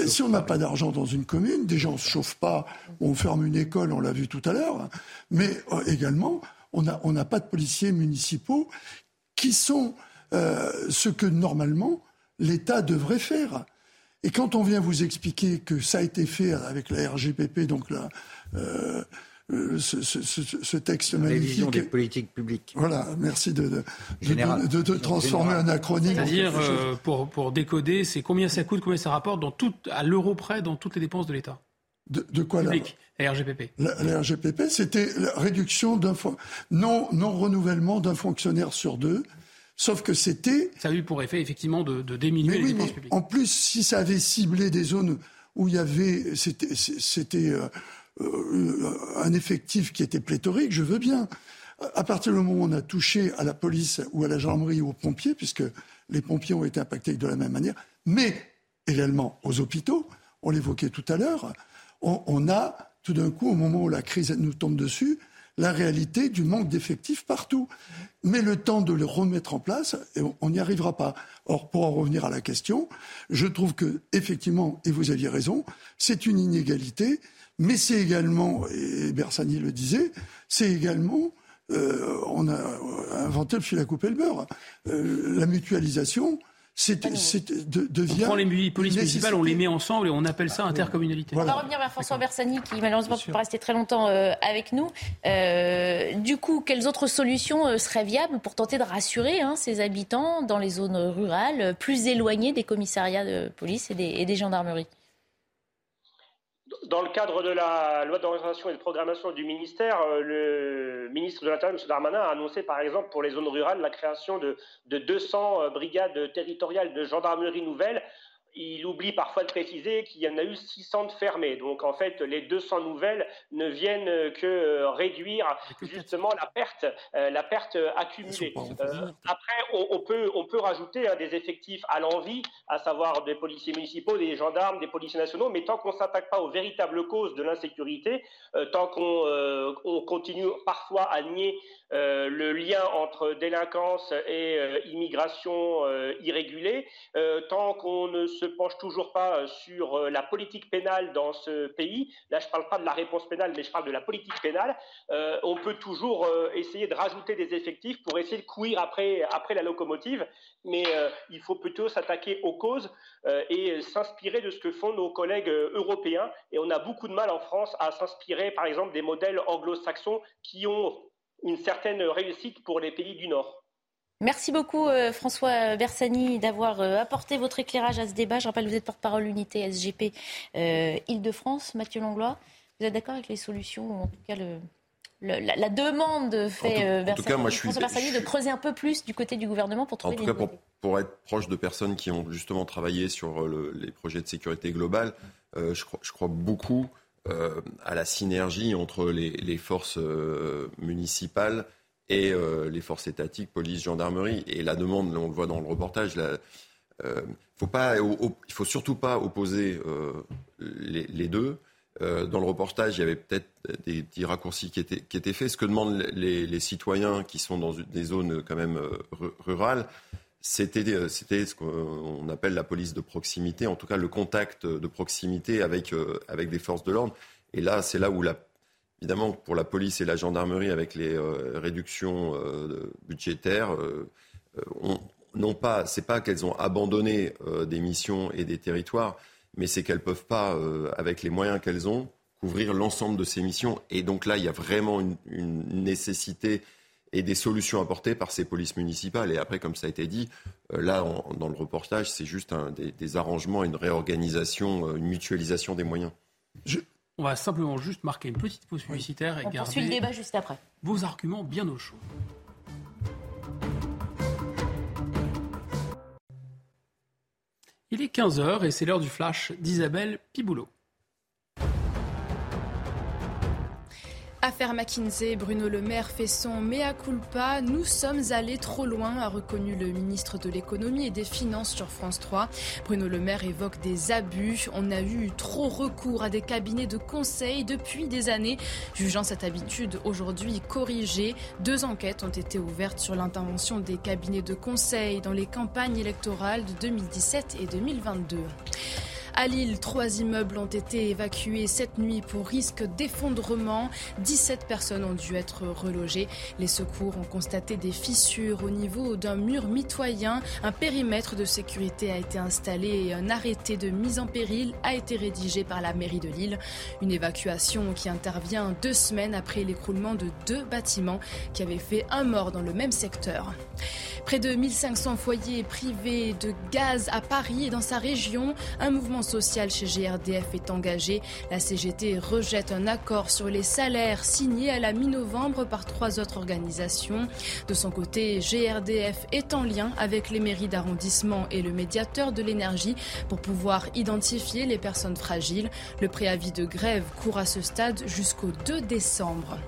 si on n'a pas d'argent dans une commune, déjà on ne se chauffe pas, on ferme une école, on l'a vu tout à l'heure, mais euh, également on n'a on pas de policiers municipaux qui sont euh, ce que normalement l'État devrait faire. Et quand on vient vous expliquer que ça a été fait avec la RGPP, donc la, euh, euh, ce, ce, ce, texte la magnifique. Révision des politiques publiques. Voilà, merci de, de, de, transformer un acronyme. C'est-à-dire, euh, pour, pour décoder, c'est combien ça coûte, combien ça rapporte dans tout, à l'euro près dans toutes les dépenses de l'État de, quoi là la RGPP. La, RGPP, c'était la réduction d'un non, non renouvellement d'un fonctionnaire sur deux. Sauf que c'était. Ça a eu pour effet effectivement de, de diminuer les dépenses publiques. En plus, si ça avait ciblé des zones où il y avait, c'était, c'était euh, un effectif qui était pléthorique, je veux bien. À partir du moment où on a touché à la police ou à la gendarmerie ou aux pompiers, puisque les pompiers ont été impactés de la même manière, mais également aux hôpitaux, on l'évoquait tout à l'heure, on, a tout d'un coup, au moment où la crise nous tombe dessus, la réalité du manque d'effectifs partout. Mais le temps de le remettre en place, on n'y arrivera pas. Or, pour en revenir à la question, je trouve que, effectivement, et vous aviez raison, c'est une inégalité mais c'est également, et Bersani le disait, c'est également, euh, on a inventé le fil à couper le beurre. Euh, la mutualisation, c'est, de, devient. On prend les polices municipales, on les met ensemble et on appelle ça intercommunalité. On va revenir vers François Bersani qui malheureusement ne peut pas rester très longtemps euh, avec nous. du coup, quelles autres solutions seraient viables pour tenter de rassurer hein, ces habitants dans les zones rurales, plus éloignées des commissariats de police et des, et des gendarmeries? Dans le cadre de la loi d'orientation et de programmation du ministère, euh, le ministre de l'Intérieur, M. Darmanin, a annoncé par exemple pour les zones rurales la création de, de 200 euh, brigades territoriales de gendarmerie nouvelles il oublie parfois de préciser qu'il y en a eu 600 de fermées. Donc en fait, les 200 nouvelles ne viennent que euh, réduire justement la perte, euh, la perte accumulée. Euh, après, on, peut, on peut rajouter hein, des effectifs à l'envie, à savoir des policiers municipaux, des gendarmes, des policiers nationaux, mais tant qu'on ne s'attaque pas aux véritables causes de l'insécurité, tant qu'on on continue parfois à nier le lien entre délinquance et immigration irrégulée, tant qu'on ne se penche toujours pas euh, sur euh, la politique pénale dans ce pays. Là, je ne parle pas de la réponse pénale, mais je parle de la politique pénale. Euh, on peut toujours essayer de rajouter des effectifs pour essayer de courir après, après la locomotive, mais il faut plutôt s'attaquer aux causes et s'inspirer de ce que font nos collègues européens. Et on a beaucoup de mal en France à s'inspirer, par exemple, des modèles anglo-saxons qui ont une certaine réussite pour les pays du Nord. Merci beaucoup euh, François Bersani d'avoir euh, apporté votre éclairage à ce débat. Je rappelle que vous êtes porte-parole unité SGP euh, Île-de-France. Mathieu Langlois, vous êtes d'accord avec les solutions, ou en tout cas le, la, demande fait François Bersani de creuser un peu plus du côté du gouvernement pour trouver en tout cas, pour, être proche de personnes qui ont justement travaillé sur les projets de sécurité globale, je crois, je, crois, beaucoup à la synergie entre les, les forces municipales et les forces étatiques, police, gendarmerie. Et la demande, on le voit dans le reportage, pas, il faut surtout pas opposer les, deux. dans le reportage, il y avait peut-être des petits raccourcis qui étaient, faits. Ce que demandent les, les citoyens qui sont dans des zones quand même rurales, c'était ce qu'on appelle la police de proximité, en tout cas le contact de proximité avec, avec des forces de l'ordre. Et là, c'est là où, la, évidemment, pour la police et la gendarmerie, avec les euh, réductions euh, budgétaires, euh, on, non pas, c'est pas qu'elles ont abandonné des missions et des territoires, mais c'est qu'elles peuvent pas, avec les moyens qu'elles ont, couvrir l'ensemble de ces missions. Et donc là, il y a vraiment une, nécessité et des solutions apportées par ces polices municipales. Et après, comme ça a été dit, là, dans le reportage, c'est juste des, arrangements, une réorganisation, une mutualisation des moyens. On va simplement juste marquer une petite pause publicitaire et On garder le débat juste après. vos arguments bien au chaud. Il est 15h et c'est l'heure du flash d'Isabelle Piboulot. Affaire McKinsey, Bruno Le Maire fait son mea culpa. Nous sommes allés trop loin, a reconnu le ministre de l'économie et des finances sur France 3. Bruno Le Maire évoque des abus. On a eu trop recours à des cabinets de conseil depuis des années. Jugeant cette habitude aujourd'hui corrigée, deux enquêtes ont été ouvertes sur l'intervention des cabinets de conseil dans les campagnes électorales de 2017 et 2022. À Lille, trois immeubles ont été évacués cette nuit pour risque d'effondrement. 17 personnes ont dû être relogées. Les secours ont constaté des fissures au niveau d'un mur mitoyen. Un périmètre de sécurité a été installé et un arrêté de mise en péril a été rédigé par la mairie de Lille. Une évacuation qui intervient deux semaines après l'écroulement de deux bâtiments qui avaient fait un mort dans le même secteur. Près de 1500 foyers privés de gaz à Paris et dans sa région. Un mouvement social chez GRDF est engagé. La CGT rejette un accord sur les salaires signé à la mi-novembre par trois autres organisations. De son côté, GRDF est en lien avec les mairies d'arrondissement et le médiateur de l'énergie pour pouvoir identifier les personnes fragiles. Le préavis de grève court à ce stade jusqu'au 2 décembre.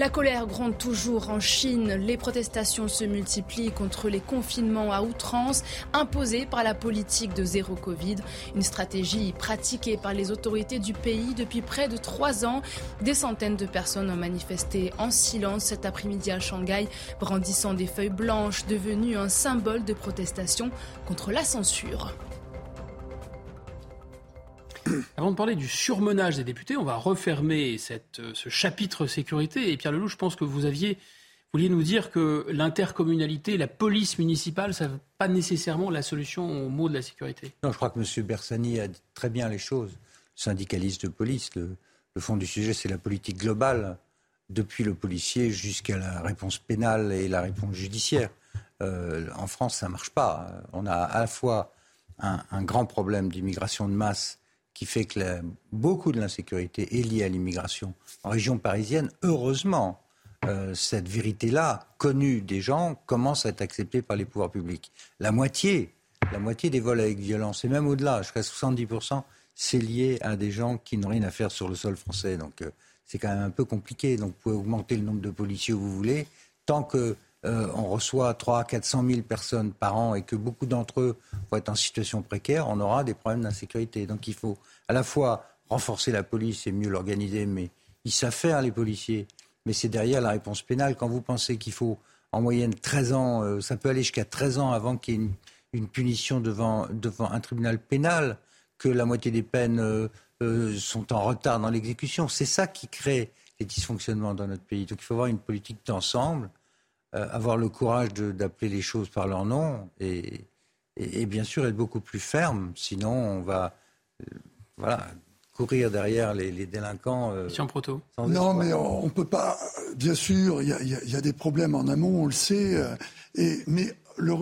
La colère gronde toujours en Chine. Les protestations se multiplient contre les confinements à outrance imposés par la politique de zéro Covid. Une stratégie pratiquée par les autorités du pays depuis près de trois ans. Des centaines de personnes ont manifesté en silence cet après-midi à Shanghai, brandissant des feuilles blanches devenues un symbole de protestation contre la censure. Avant de parler du surmenage des députés, on va refermer euh, ce chapitre sécurité. Et Pierre Leloup, je pense que vous aviez vouliez nous dire que l'intercommunalité, la police municipale, ça n'est pas nécessairement la solution au mot de la sécurité. Non, je crois que M. Bersani a dit très bien les choses. Syndicaliste de police, le, fond du sujet, c'est la politique globale, depuis le policier jusqu'à la réponse pénale et la réponse judiciaire. Euh, en France, ça ne marche pas. On a à la fois un grand problème d'immigration de masse qui fait que beaucoup de l'insécurité est liée à l'immigration. En région parisienne, heureusement, euh, cette vérité-là, connue des gens, commence à être acceptée par les pouvoirs publics. La moitié, la moitié des vols avec violence, et même au-delà, jusqu'à 70%, c'est lié à des gens qui n'ont rien à faire sur le sol français. Donc euh, c'est quand même un peu compliqué. Donc vous pouvez augmenter le nombre de policiers où vous voulez, tant que euh, on reçoit 300 400 000 personnes par an et que beaucoup d'entre eux vont être en situation précaire, on aura des problèmes d'insécurité. Donc il faut à la fois renforcer la police et mieux l'organiser, mais ils savent faire les policiers. Mais c'est derrière la réponse pénale. Quand vous pensez qu'il faut en moyenne 13 ans, euh, ça peut aller jusqu'à 13 ans avant qu'il y ait une, punition devant, un tribunal pénal, que la moitié des peines euh, sont en retard dans l'exécution. C'est ça qui crée les dysfonctionnements dans notre pays. Donc il faut avoir une politique d'ensemble avoir le courage d'appeler les choses par leur nom et, et, bien sûr être beaucoup plus ferme. Sinon, on va euh, voilà, courir derrière les, les délinquants. Euh, Proto. Non, mais on ne peut pas. Bien sûr, il y, y a, des problèmes en amont, on le sait. Euh, et, mais le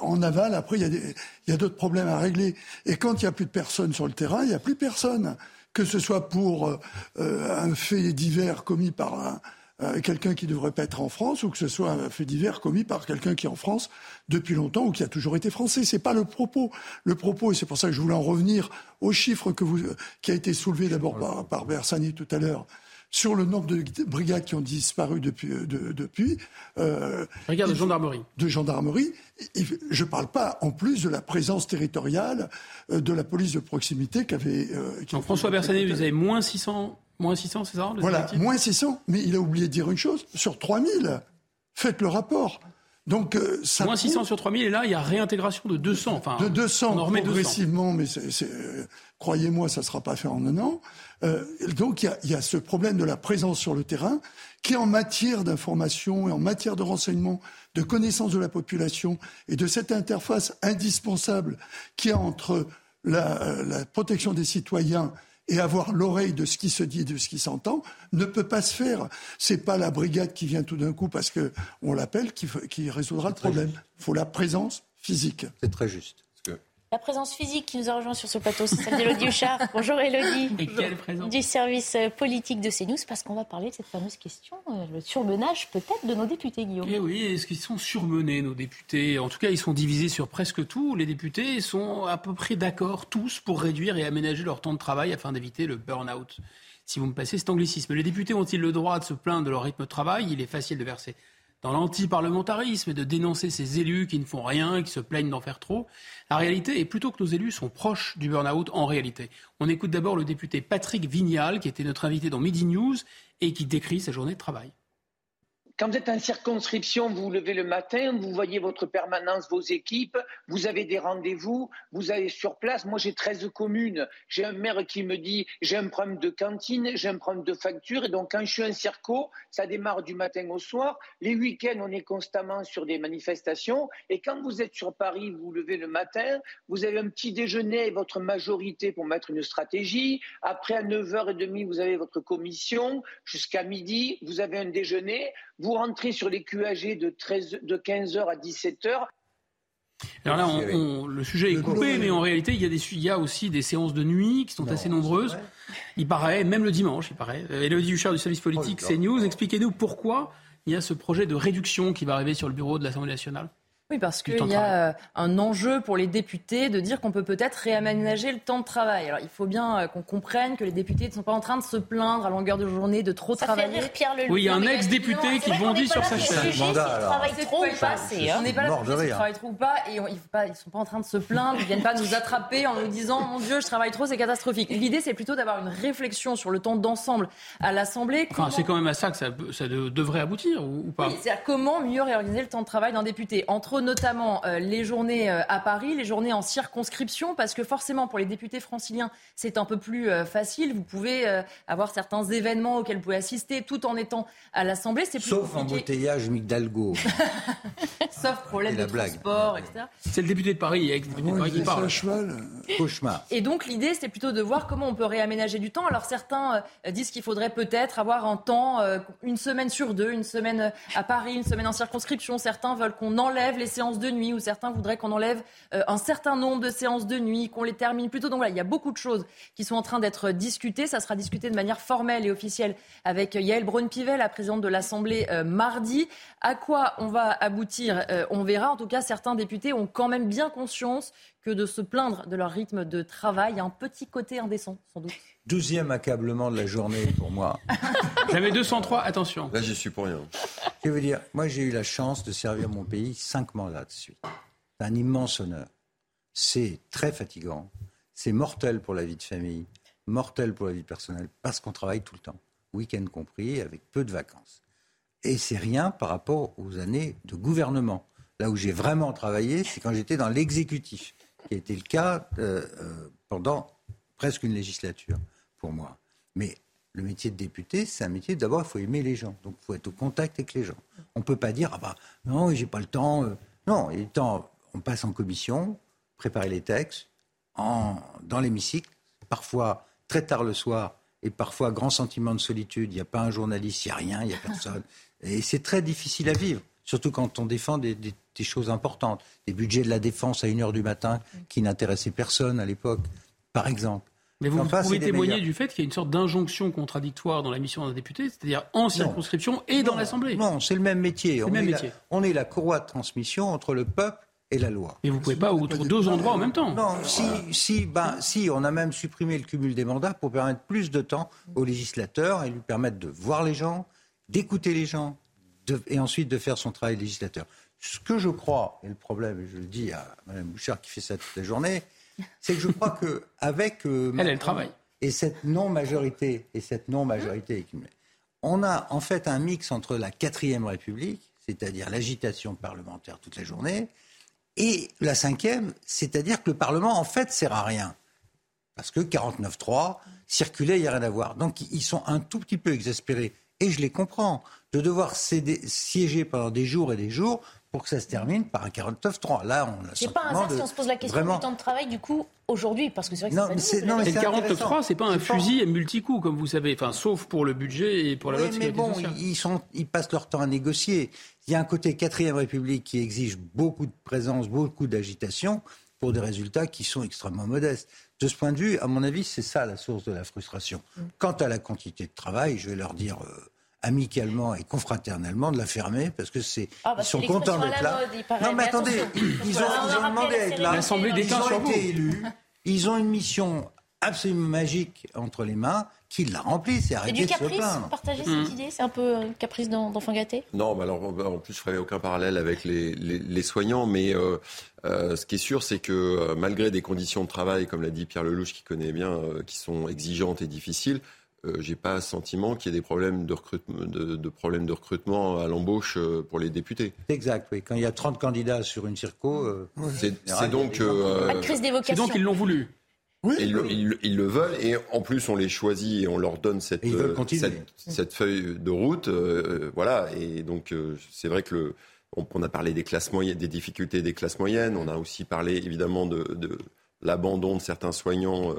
en aval, après, il y a d'autres problèmes à régler. Et quand il n'y a plus de personnes sur le terrain, il n'y a plus personne. Que ce soit pour un fait divers commis par un, euh, quelqu'un qui ne devrait pas être en France ou que ce soit un fait divers commis par quelqu'un qui est en France depuis longtemps ou qui a toujours été français. C'est pas le propos. Le propos, et c'est pour ça que je voulais en revenir aux chiffres que vous, qui a été soulevé d'abord par, par Bersani tout à l'heure, sur le nombre de brigades qui ont disparu depuis. Euh, de, depuis euh, Brigade de gendarmerie. De gendarmerie. Je ne parle pas en plus de la présence territoriale euh, de la police de proximité qu'avait. Euh, François Bersanet, vous avez moins 600, moins 600 c'est ça Voilà, moins 600. Mais il a oublié de dire une chose sur 3000, faites le rapport. Donc, euh, ça Moins 600 sur 3000, et là, il y a réintégration de 200. Enfin, de 200, progressivement, mais croyez-moi, ça ne sera pas fait en un an. Euh, donc, il y, a, il y, a, ce problème de la présence sur le terrain, qui en matière d'information et en matière de renseignement, de connaissance de la population et de cette interface indispensable qui a entre la, la protection des citoyens et avoir l'oreille de ce qui se dit, de ce qui s'entend, ne peut pas se faire. C'est pas la brigade qui vient tout d'un coup parce que on l'appelle qui, qui résoudra le problème. Il faut la présence physique. C'est très juste. La présence physique qui nous a rejoint sur ce plateau, c'est celle d'Élodie Huchard. Bonjour Élodie. Et quelle présence Du service euh, politique de CNews, parce qu'on va parler de cette fameuse question, euh, le surmenage peut-être de nos députés, Guillaume. Eh oui, est-ce qu'ils sont surmenés, nos députés? En tout cas, ils sont divisés sur presque tout. Les députés sont à peu près d'accord, tous, pour réduire et aménager leur temps de travail afin d'éviter le burn-out. Si vous me passez cet anglicisme, les députés ont-ils le droit de se plaindre de leur rythme de travail? Il est facile de verser dans l'anti-parlementarisme et de dénoncer ces élus qui ne font rien, qui se plaignent d'en faire trop. La réalité est plutôt que nos élus sont proches du burn-out en réalité. On écoute d'abord le député Patrick Vignal, qui était notre invité dans Midi News et qui décrit sa journée de travail. Quand vous êtes en circonscription, vous vous levez le matin, vous voyez votre permanence, vos équipes, vous avez des rendez-vous, vous allez sur place. Moi, j'ai 13 communes. J'ai un maire qui me dit j'ai un problème de cantine, j'ai un problème de facture. Et donc, quand je suis un circo, ça démarre du matin au soir. Les week-ends, on est constamment sur des manifestations. Et quand vous êtes sur Paris, vous vous levez le matin, vous avez un petit déjeuner avec votre majorité pour mettre une stratégie. Après, à 9h30, vous avez votre commission. Jusqu'à midi, vous avez un déjeuner rentrez sur les QAG de, 13, de 15h à 17h. Alors là, le sujet est coupé, mais en réalité, il y, a des, il y a aussi des séances de nuit qui sont assez nombreuses. Il paraît, même le dimanche, il paraît. Élodie Huchard du service politique oh, CNews, expliquez-nous pourquoi il y a ce projet de réduction qui va arriver sur le bureau de l'Assemblée nationale? Oui, parce qu'il y a euh, un enjeu pour les députés de dire qu'on peut peut-être réaménager le temps de travail. Alors, il faut bien euh, qu'on comprenne que les députés ne sont pas en train de se plaindre à longueur de journée de trop Ça travailler. Fait rire Pierre oui, il y a un ex-député qui bondit sur sa chaise. On travaille trop ou pas. On n'est pas là pour si travaille trop ou pas. Et ils ne sont pas en train de se plaindre. Ils ne viennent pas nous attraper en nous disant Mon Dieu, je travaille trop, c'est catastrophique. L'idée, c'est plutôt d'avoir une réflexion sur le temps d'ensemble à l'Assemblée. Enfin, c'est quand même à ça que ça, devrait aboutir, ou, pas? Oui, C'est-à-dire comment mieux réorganiser le temps de travail d'un député. Entre notamment. Euh, les journées euh, à Paris, les journées en circonscription, parce que forcément, pour les députés franciliens, c'est un peu plus euh, facile. Vous pouvez euh, avoir certains événements auxquels vous pouvez assister tout en étant à l'Assemblée. C'est Sauf embouteillage Migdalgo. Sauf problème de transport, etc. C'est le député de Paris, qui parle. Cauchemar. Et donc, l'idée, c'est plutôt de voir comment on peut réaménager du temps. Alors, certains disent qu'il faudrait peut-être avoir un temps, une semaine sur deux, une semaine à Paris, une semaine en circonscription. Certains veulent qu'on enlève les séances de nuit ou certains voudraient qu'on enlève euh, un certain nombre de séances de nuit, qu'on les termine plus tôt. Donc voilà, il y a beaucoup de choses qui sont en train d'être discutées. Ça sera discuté de manière formelle et officielle avec Yael Braun-Pivet, la présidente de l'Assemblée, euh, mardi. À quoi on va aboutir euh, On verra. En tout cas, certains députés ont quand même bien conscience que de se plaindre de leur rythme de travail, a un petit côté indécent, sans doute. Douzième accablement de la journée pour moi. J'avais 203, attention. Là, j'y suis pour rien. Je veux dire, moi, j'ai eu la chance de servir mon pays cinq mandats de suite. C'est un immense honneur. C'est très fatigant. C'est mortel pour la vie de famille, mortel pour la vie personnelle, parce qu'on travaille tout le temps, week-end compris, avec peu de vacances. Et c'est rien par rapport aux années de gouvernement. Là où j'ai vraiment travaillé, c'est quand j'étais dans l'exécutif, qui a été le cas euh, euh, pendant presque une législature pour moi. Mais le métier de député, c'est un métier, d'abord, il faut aimer les gens. Donc, il faut être au contact avec les gens. On ne peut pas dire, ah bah, non, j'ai pas le temps. Euh. Non, il y a le temps, on passe en commission, préparer les textes, en, dans l'hémicycle, parfois très tard le soir, et parfois grand sentiment de solitude. Il n'y a pas un journaliste, il n'y a rien, il n'y a personne. Et c'est très difficile à vivre, surtout quand on défend des, choses importantes. Des budgets de la défense à 1h du matin qui n'intéressaient personne à l'époque, par exemple. Mais vous pouvez témoigner du fait qu'il y a une sorte d'injonction contradictoire dans la mission d'un député, c'est-à-dire en circonscription et dans l'Assemblée. Non, c'est le même métier. On, est La, on est la courroie de transmission entre le peuple et la loi. Et vous ne pouvez pas autour deux endroits en même temps. Non, si, si, ben, si, on a même supprimé le cumul des mandats pour permettre plus de temps au législateur et lui permettre de voir les gens, d'écouter les gens et ensuite de faire son travail législateur. Ce que je crois, et le problème, je le dis à Mme Bouchard qui fait ça toute la journée, c'est que je crois qu'avec. Euh, elle, elle travaille. Et cette non-majorité, et cette non-majorité, on a en fait un mix entre la quatrième République, c'est-à-dire l'agitation parlementaire toute la journée, et la cinquième, c'est-à-dire que le Parlement, en fait, sert à rien. Parce que 49-3, circuler, il n'y a rien à voir. Donc ils sont un tout petit peu exaspérés. Et je les comprends. De devoir siéger pendant des jours et des jours pour que ça se termine par un 49-3. Là, on a C'est pas un si on se pose la question du temps de travail, du coup, aujourd'hui, parce que c'est vrai que non, c'est pas non, mais le 49-3, c'est pas un fusil à multi-coups, comme vous savez, enfin, sauf pour le budget et pour la oui, loi de mais bon, ils, sont, ils passent leur temps à négocier. Il y a un côté quatrième République qui exige beaucoup de présence, beaucoup d'agitation pour des résultats qui sont extrêmement modestes. De ce point de vue, à mon avis, c'est ça la source de la frustration. Mm. Quant à la quantité de travail, je vais leur dire euh, amicalement et confraternellement de la fermer parce que c'est ah, bah, ils sont contents d'être là. non mais attendez, ils, ont, ils ont demandé à être là. L'Assemblée ils ont été élus. Ils ont une mission absolument magique entre les mains qu'ils la remplissent et arrêter du caprice, de se plaindre. Partager cette mmh. idée, c'est un peu un caprice d'enfant gâté? Non, mais alors en plus je ferai aucun parallèle avec les, les, les soignants, mais euh, euh, ce qui est sûr, c'est que euh, malgré des conditions de travail, comme l'a dit Pierre Lelouch, qui connaît bien, euh, qui sont exigeantes et difficiles, euh, j'ai pas sentiment qu'il y ait des problèmes de, recrutement, de, de problèmes de recrutement à l'embauche euh, pour les députés. Exact, oui. Quand il y a 30 candidats sur une circo, euh, c'est donc. c'est donc ils l'ont voulu. Oui, ils, ils, ils, le veulent et en plus on les choisit et on leur donne cette, cette, cette, feuille de route. voilà, et donc c'est vrai que le, on, a parlé des classes moyennes, des difficultés des classes moyennes. On a aussi parlé évidemment de, de l'abandon de certains soignants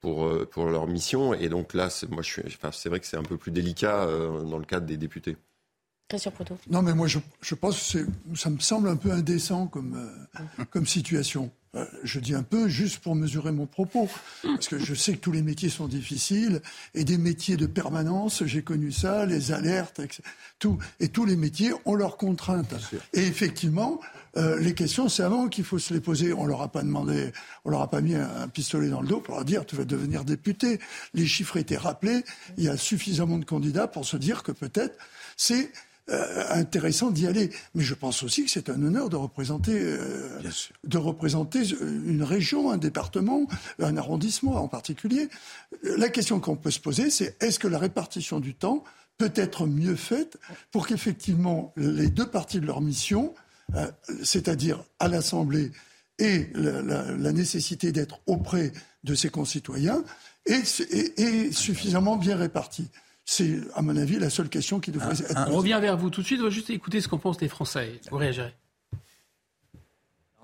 pour, euh, pour leur mission. Et donc là, moi, je suis, enfin, c'est vrai que c'est un peu plus délicat euh, dans le cadre des députés. Non, mais moi, je, je pense que ça me semble un peu indécent comme, euh, comme situation. je dis un peu juste pour mesurer mon propos, parce que je sais que tous les métiers sont difficiles, et des métiers de permanence, j'ai connu ça, les alertes, tout, et tous les métiers ont leurs contraintes. Et effectivement, euh, les questions, c'est avant qu'il faut se les poser. On leur a pas demandé, on leur a pas mis un, pistolet dans le dos pour leur dire tu vas devenir député. Les chiffres étaient rappelés. Il y a suffisamment de candidats pour se dire que peut-être c'est euh, intéressant d'y aller. Mais je pense aussi que c'est un honneur de représenter, euh, de représenter une région, un département, un arrondissement en particulier. La question qu'on peut se poser, c'est est-ce que la répartition du temps peut être mieux faite pour qu'effectivement les deux parties de leur mission c'est-à-dire à l'Assemblée et la, nécessité d'être auprès de ses concitoyens, est, suffisamment bien répartie. C'est, à mon avis, la seule question qui devrait être. On revient vers vous tout de suite. On va juste écouter ce qu'en pensent les Français. Vous réagirez.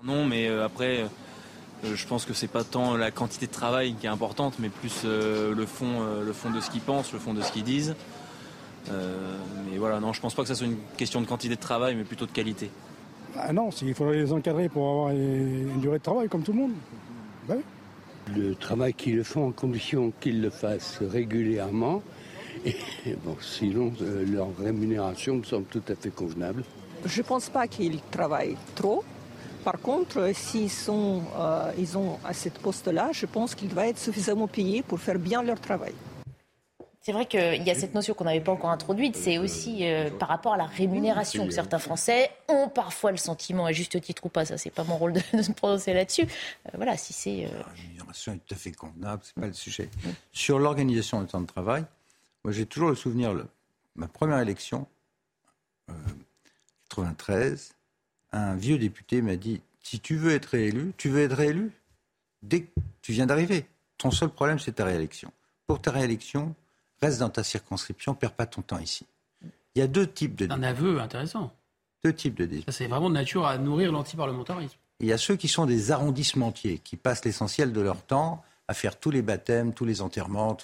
Non, mais euh, après, euh, je pense que c'est pas tant la quantité de travail qui est importante, mais plus le, fond, le fond de ce qu'ils pensent, le fond de ce qu'ils disent. mais voilà, non, je pense pas que ça soit une question de quantité de travail, mais plutôt de qualité. Ah non, il faudrait les encadrer pour avoir une durée de travail comme tout le monde. Ben le travail qu'ils font en condition qu'ils le fassent régulièrement. Et bon, sinon, euh, leur rémunération me semble tout à fait convenable. Je ne pense pas qu'ils travaillent trop. Par contre, s'ils sont, euh, ils ont à ce poste-là, je pense qu'ils doivent être suffisamment payés pour faire bien leur travail. C'est vrai qu'il y a cette notion qu'on n'avait pas encore introduite, c'est aussi euh, par rapport à la rémunération que certains Français ont parfois le sentiment, à juste titre ou pas, ça c'est pas mon rôle de, se prononcer là-dessus. Euh, voilà, si c'est. Euh, la rémunération est tout à fait convenable, c'est pas le sujet. Sur l'organisation du temps de travail, moi j'ai toujours le souvenir, ma première élection, 93, un vieux député m'a dit si tu veux être réélu, tu veux être réélu dès que tu viens d'arriver. Ton seul problème, c'est ta réélection. Pour ta réélection, reste dans ta circonscription, perds pas ton temps ici. Il y a deux types de Un aveu intéressant. Deux types de Ça, c'est vraiment de nature à nourrir l'antiparlementarisme. Il y a ceux qui sont des arrondissementiers, qui passent l'essentiel de leur temps à faire tous les baptêmes, tous les enterrements.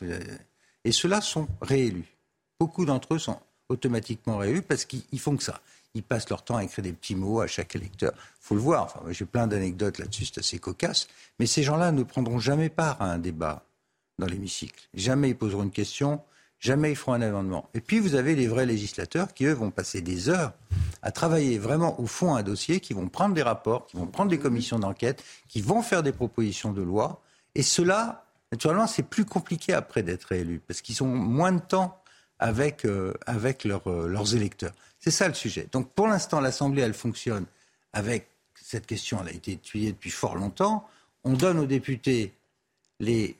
Et ceux-là sont réélus. Beaucoup d'entre eux sont automatiquement réélus parce qu'ils font que ça. Ils passent leur temps à écrire des petits mots à chaque électeur. faut le voir. Enfin, j'ai plein d'anecdotes là-dessus, c'est assez cocasse. Mais ces gens-là ne prendront jamais part à un débat dans l'hémicycle. Jamais ils poseront une question, jamais ils feront un amendement. Et puis vous avez les vrais législateurs qui, eux, vont passer des heures à travailler vraiment au fond un dossier, qui vont prendre des rapports, qui vont prendre des commissions d'enquête, qui vont faire des propositions de loi. Et cela, naturellement, c'est plus compliqué après d'être élu, parce qu'ils ont moins de temps avec, euh, avec euh, leurs électeurs. C'est ça le sujet. Donc pour l'instant, l'Assemblée, elle fonctionne avec cette question, elle a été étudiée depuis fort longtemps. On donne aux députés les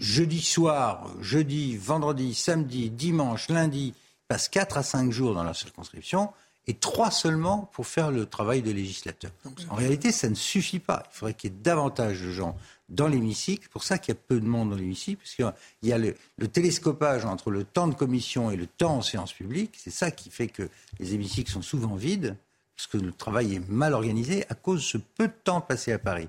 jeudi soir, jeudi, vendredi, samedi, dimanche, lundi, passent 4 à 5 jours dans leur circonscription et 3 seulement pour faire le travail de législateur. En réalité, ça ne suffit pas. Il faudrait qu'il y ait davantage de gens dans l'hémicycle. C'est pour ça qu'il y a peu de monde dans l'hémicycle, puisqu'il y a le, le, télescopage entre le temps de commission et le temps en séance publique. C'est ça qui fait que les hémicycles sont souvent vides, parce que le travail est mal organisé à cause de ce peu de temps passé à Paris.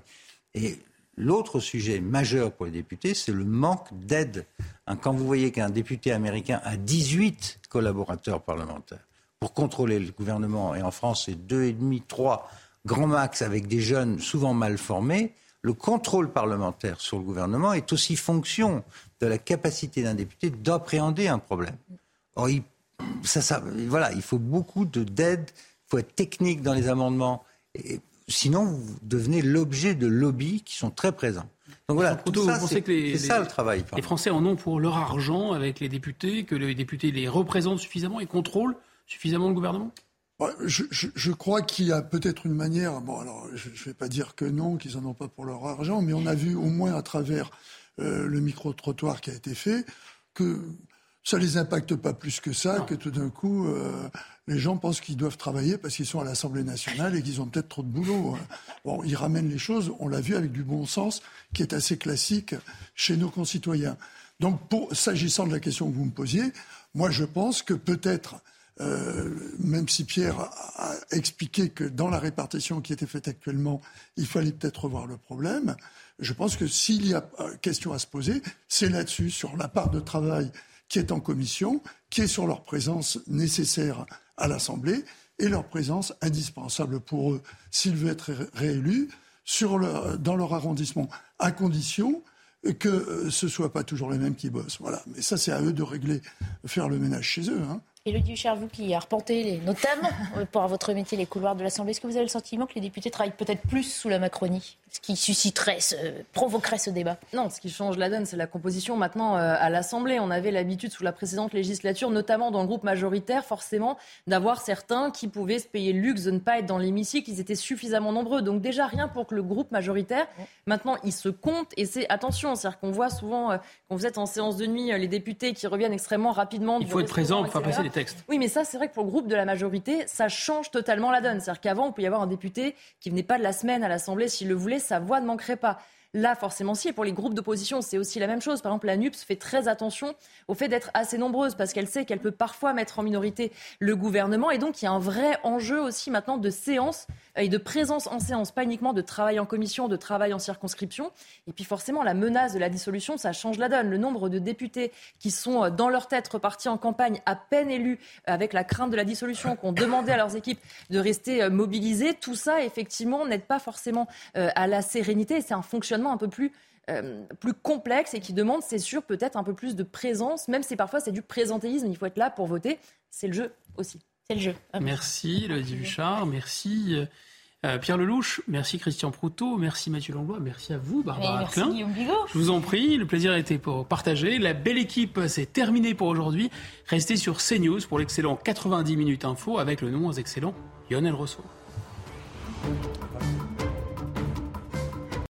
Et L'autre sujet majeur pour les députés, c'est le manque d'aide. Hein, quand vous voyez qu'un député américain a 18 collaborateurs parlementaires pour contrôler le gouvernement, et en France c'est deux et demi, trois grands max avec des jeunes souvent mal formés, le contrôle parlementaire sur le gouvernement est aussi fonction de la capacité d'un député d'appréhender un problème. Or, il, voilà, il faut beaucoup d'aide, il faut être technique dans les amendements. Sinon, vous devenez l'objet de lobbies qui sont très présents. Donc voilà, tout ça, c'est ça le travail. Les Français en ont pour leur argent avec les députés, que les députés les représentent suffisamment et contrôlent suffisamment le gouvernement? Je, je, crois qu'il y a peut-être une manière, bon alors je ne vais pas dire que non, qu'ils n'en ont pas pour leur argent, mais on a vu au moins à travers euh, le micro-trottoir qui a été fait que ça les impacte pas plus que ça, que tout d'un coup, euh, les gens pensent qu'ils doivent travailler parce qu'ils sont à l'Assemblée nationale et qu'ils ont peut-être trop de boulot. Hein. Bon, ils ramènent les choses, on l'a vu avec du bon sens, qui est assez classique chez nos concitoyens. Donc, s'agissant de la question que vous me posiez, moi je pense que peut-être, euh, même si Pierre a expliqué que dans la répartition qui était faite actuellement, il fallait peut-être revoir le problème, je pense que s'il y a euh, question à se poser, c'est là-dessus, sur la part de travail qui est en commission, qui est sur leur présence nécessaire à l'Assemblée et leur présence indispensable pour eux s'ils veulent être réélus dans leur arrondissement, à condition que euh, ce ne soit pas toujours les mêmes qui bossent. Voilà. Mais ça, c'est à eux de régler, faire le ménage chez eux. Hein. Élodie Huchard, vous qui arpentez notamment euh, pour votre métier les couloirs de l'Assemblée, est-ce que vous avez le sentiment que les députés travaillent peut-être plus sous la Macronie Ce qui susciterait, provoquerait ce débat? Non, ce qui change la donne, c'est la composition maintenant euh, à l'Assemblée. On avait l'habitude sous la précédente législature, notamment dans le groupe majoritaire, forcément, d'avoir certains qui pouvaient se payer le luxe de ne pas être dans l'hémicycle. Ils étaient suffisamment nombreux. Donc déjà, rien pour que le groupe majoritaire, maintenant, il se compte. Et c'est, attention, c'est-à-dire qu'on voit souvent, euh, quand vous êtes en séance de nuit, les députés qui reviennent extrêmement rapidement. Il faut être présent pour faire passer les oui, mais ça, c'est vrai que pour le groupe de la majorité, ça change totalement la donne. C'est-à-dire qu'avant, on peut y avoir un député qui venait pas de la semaine à l'Assemblée, s'il le voulait, sa voix ne manquerait pas. Là, forcément, si. Et pour les groupes d'opposition, c'est aussi la même chose. Par exemple, la NUPS fait très attention au fait d'être assez nombreuse parce qu'elle sait qu'elle peut parfois mettre en minorité le gouvernement. Et donc, il y a un vrai enjeu aussi maintenant de séance et de présence en séance, pas uniquement de travail en commission, de travail en circonscription. Et puis, forcément, la menace de la dissolution, ça change la donne. Le nombre de députés qui sont euh, dans leur tête repartis en campagne, à peine élus, avec la crainte de la dissolution, qui ont demandé à leurs équipes de rester euh, mobilisés, tout ça, effectivement, n'aide pas forcément euh, à la sérénité. C'est un fonctionnement un peu plus euh, plus complexe et qui demande, c'est sûr, peut-être un peu plus de présence, même si parfois c'est du présentéisme, il faut être là pour voter. C'est le jeu aussi. C'est le jeu. Merci, Elodie Huchard. Merci. Euh, euh, Pierre Lelouch, merci Christian Proutot, merci Mathieu Langlois, merci à vous Barbara Merci Guillaume Je vous en prie, le plaisir a été pour partager. La belle équipe, c'est terminé pour aujourd'hui. Restez sur CNews pour l'excellent 90 minutes info avec le non excellent Lionel Rousseau.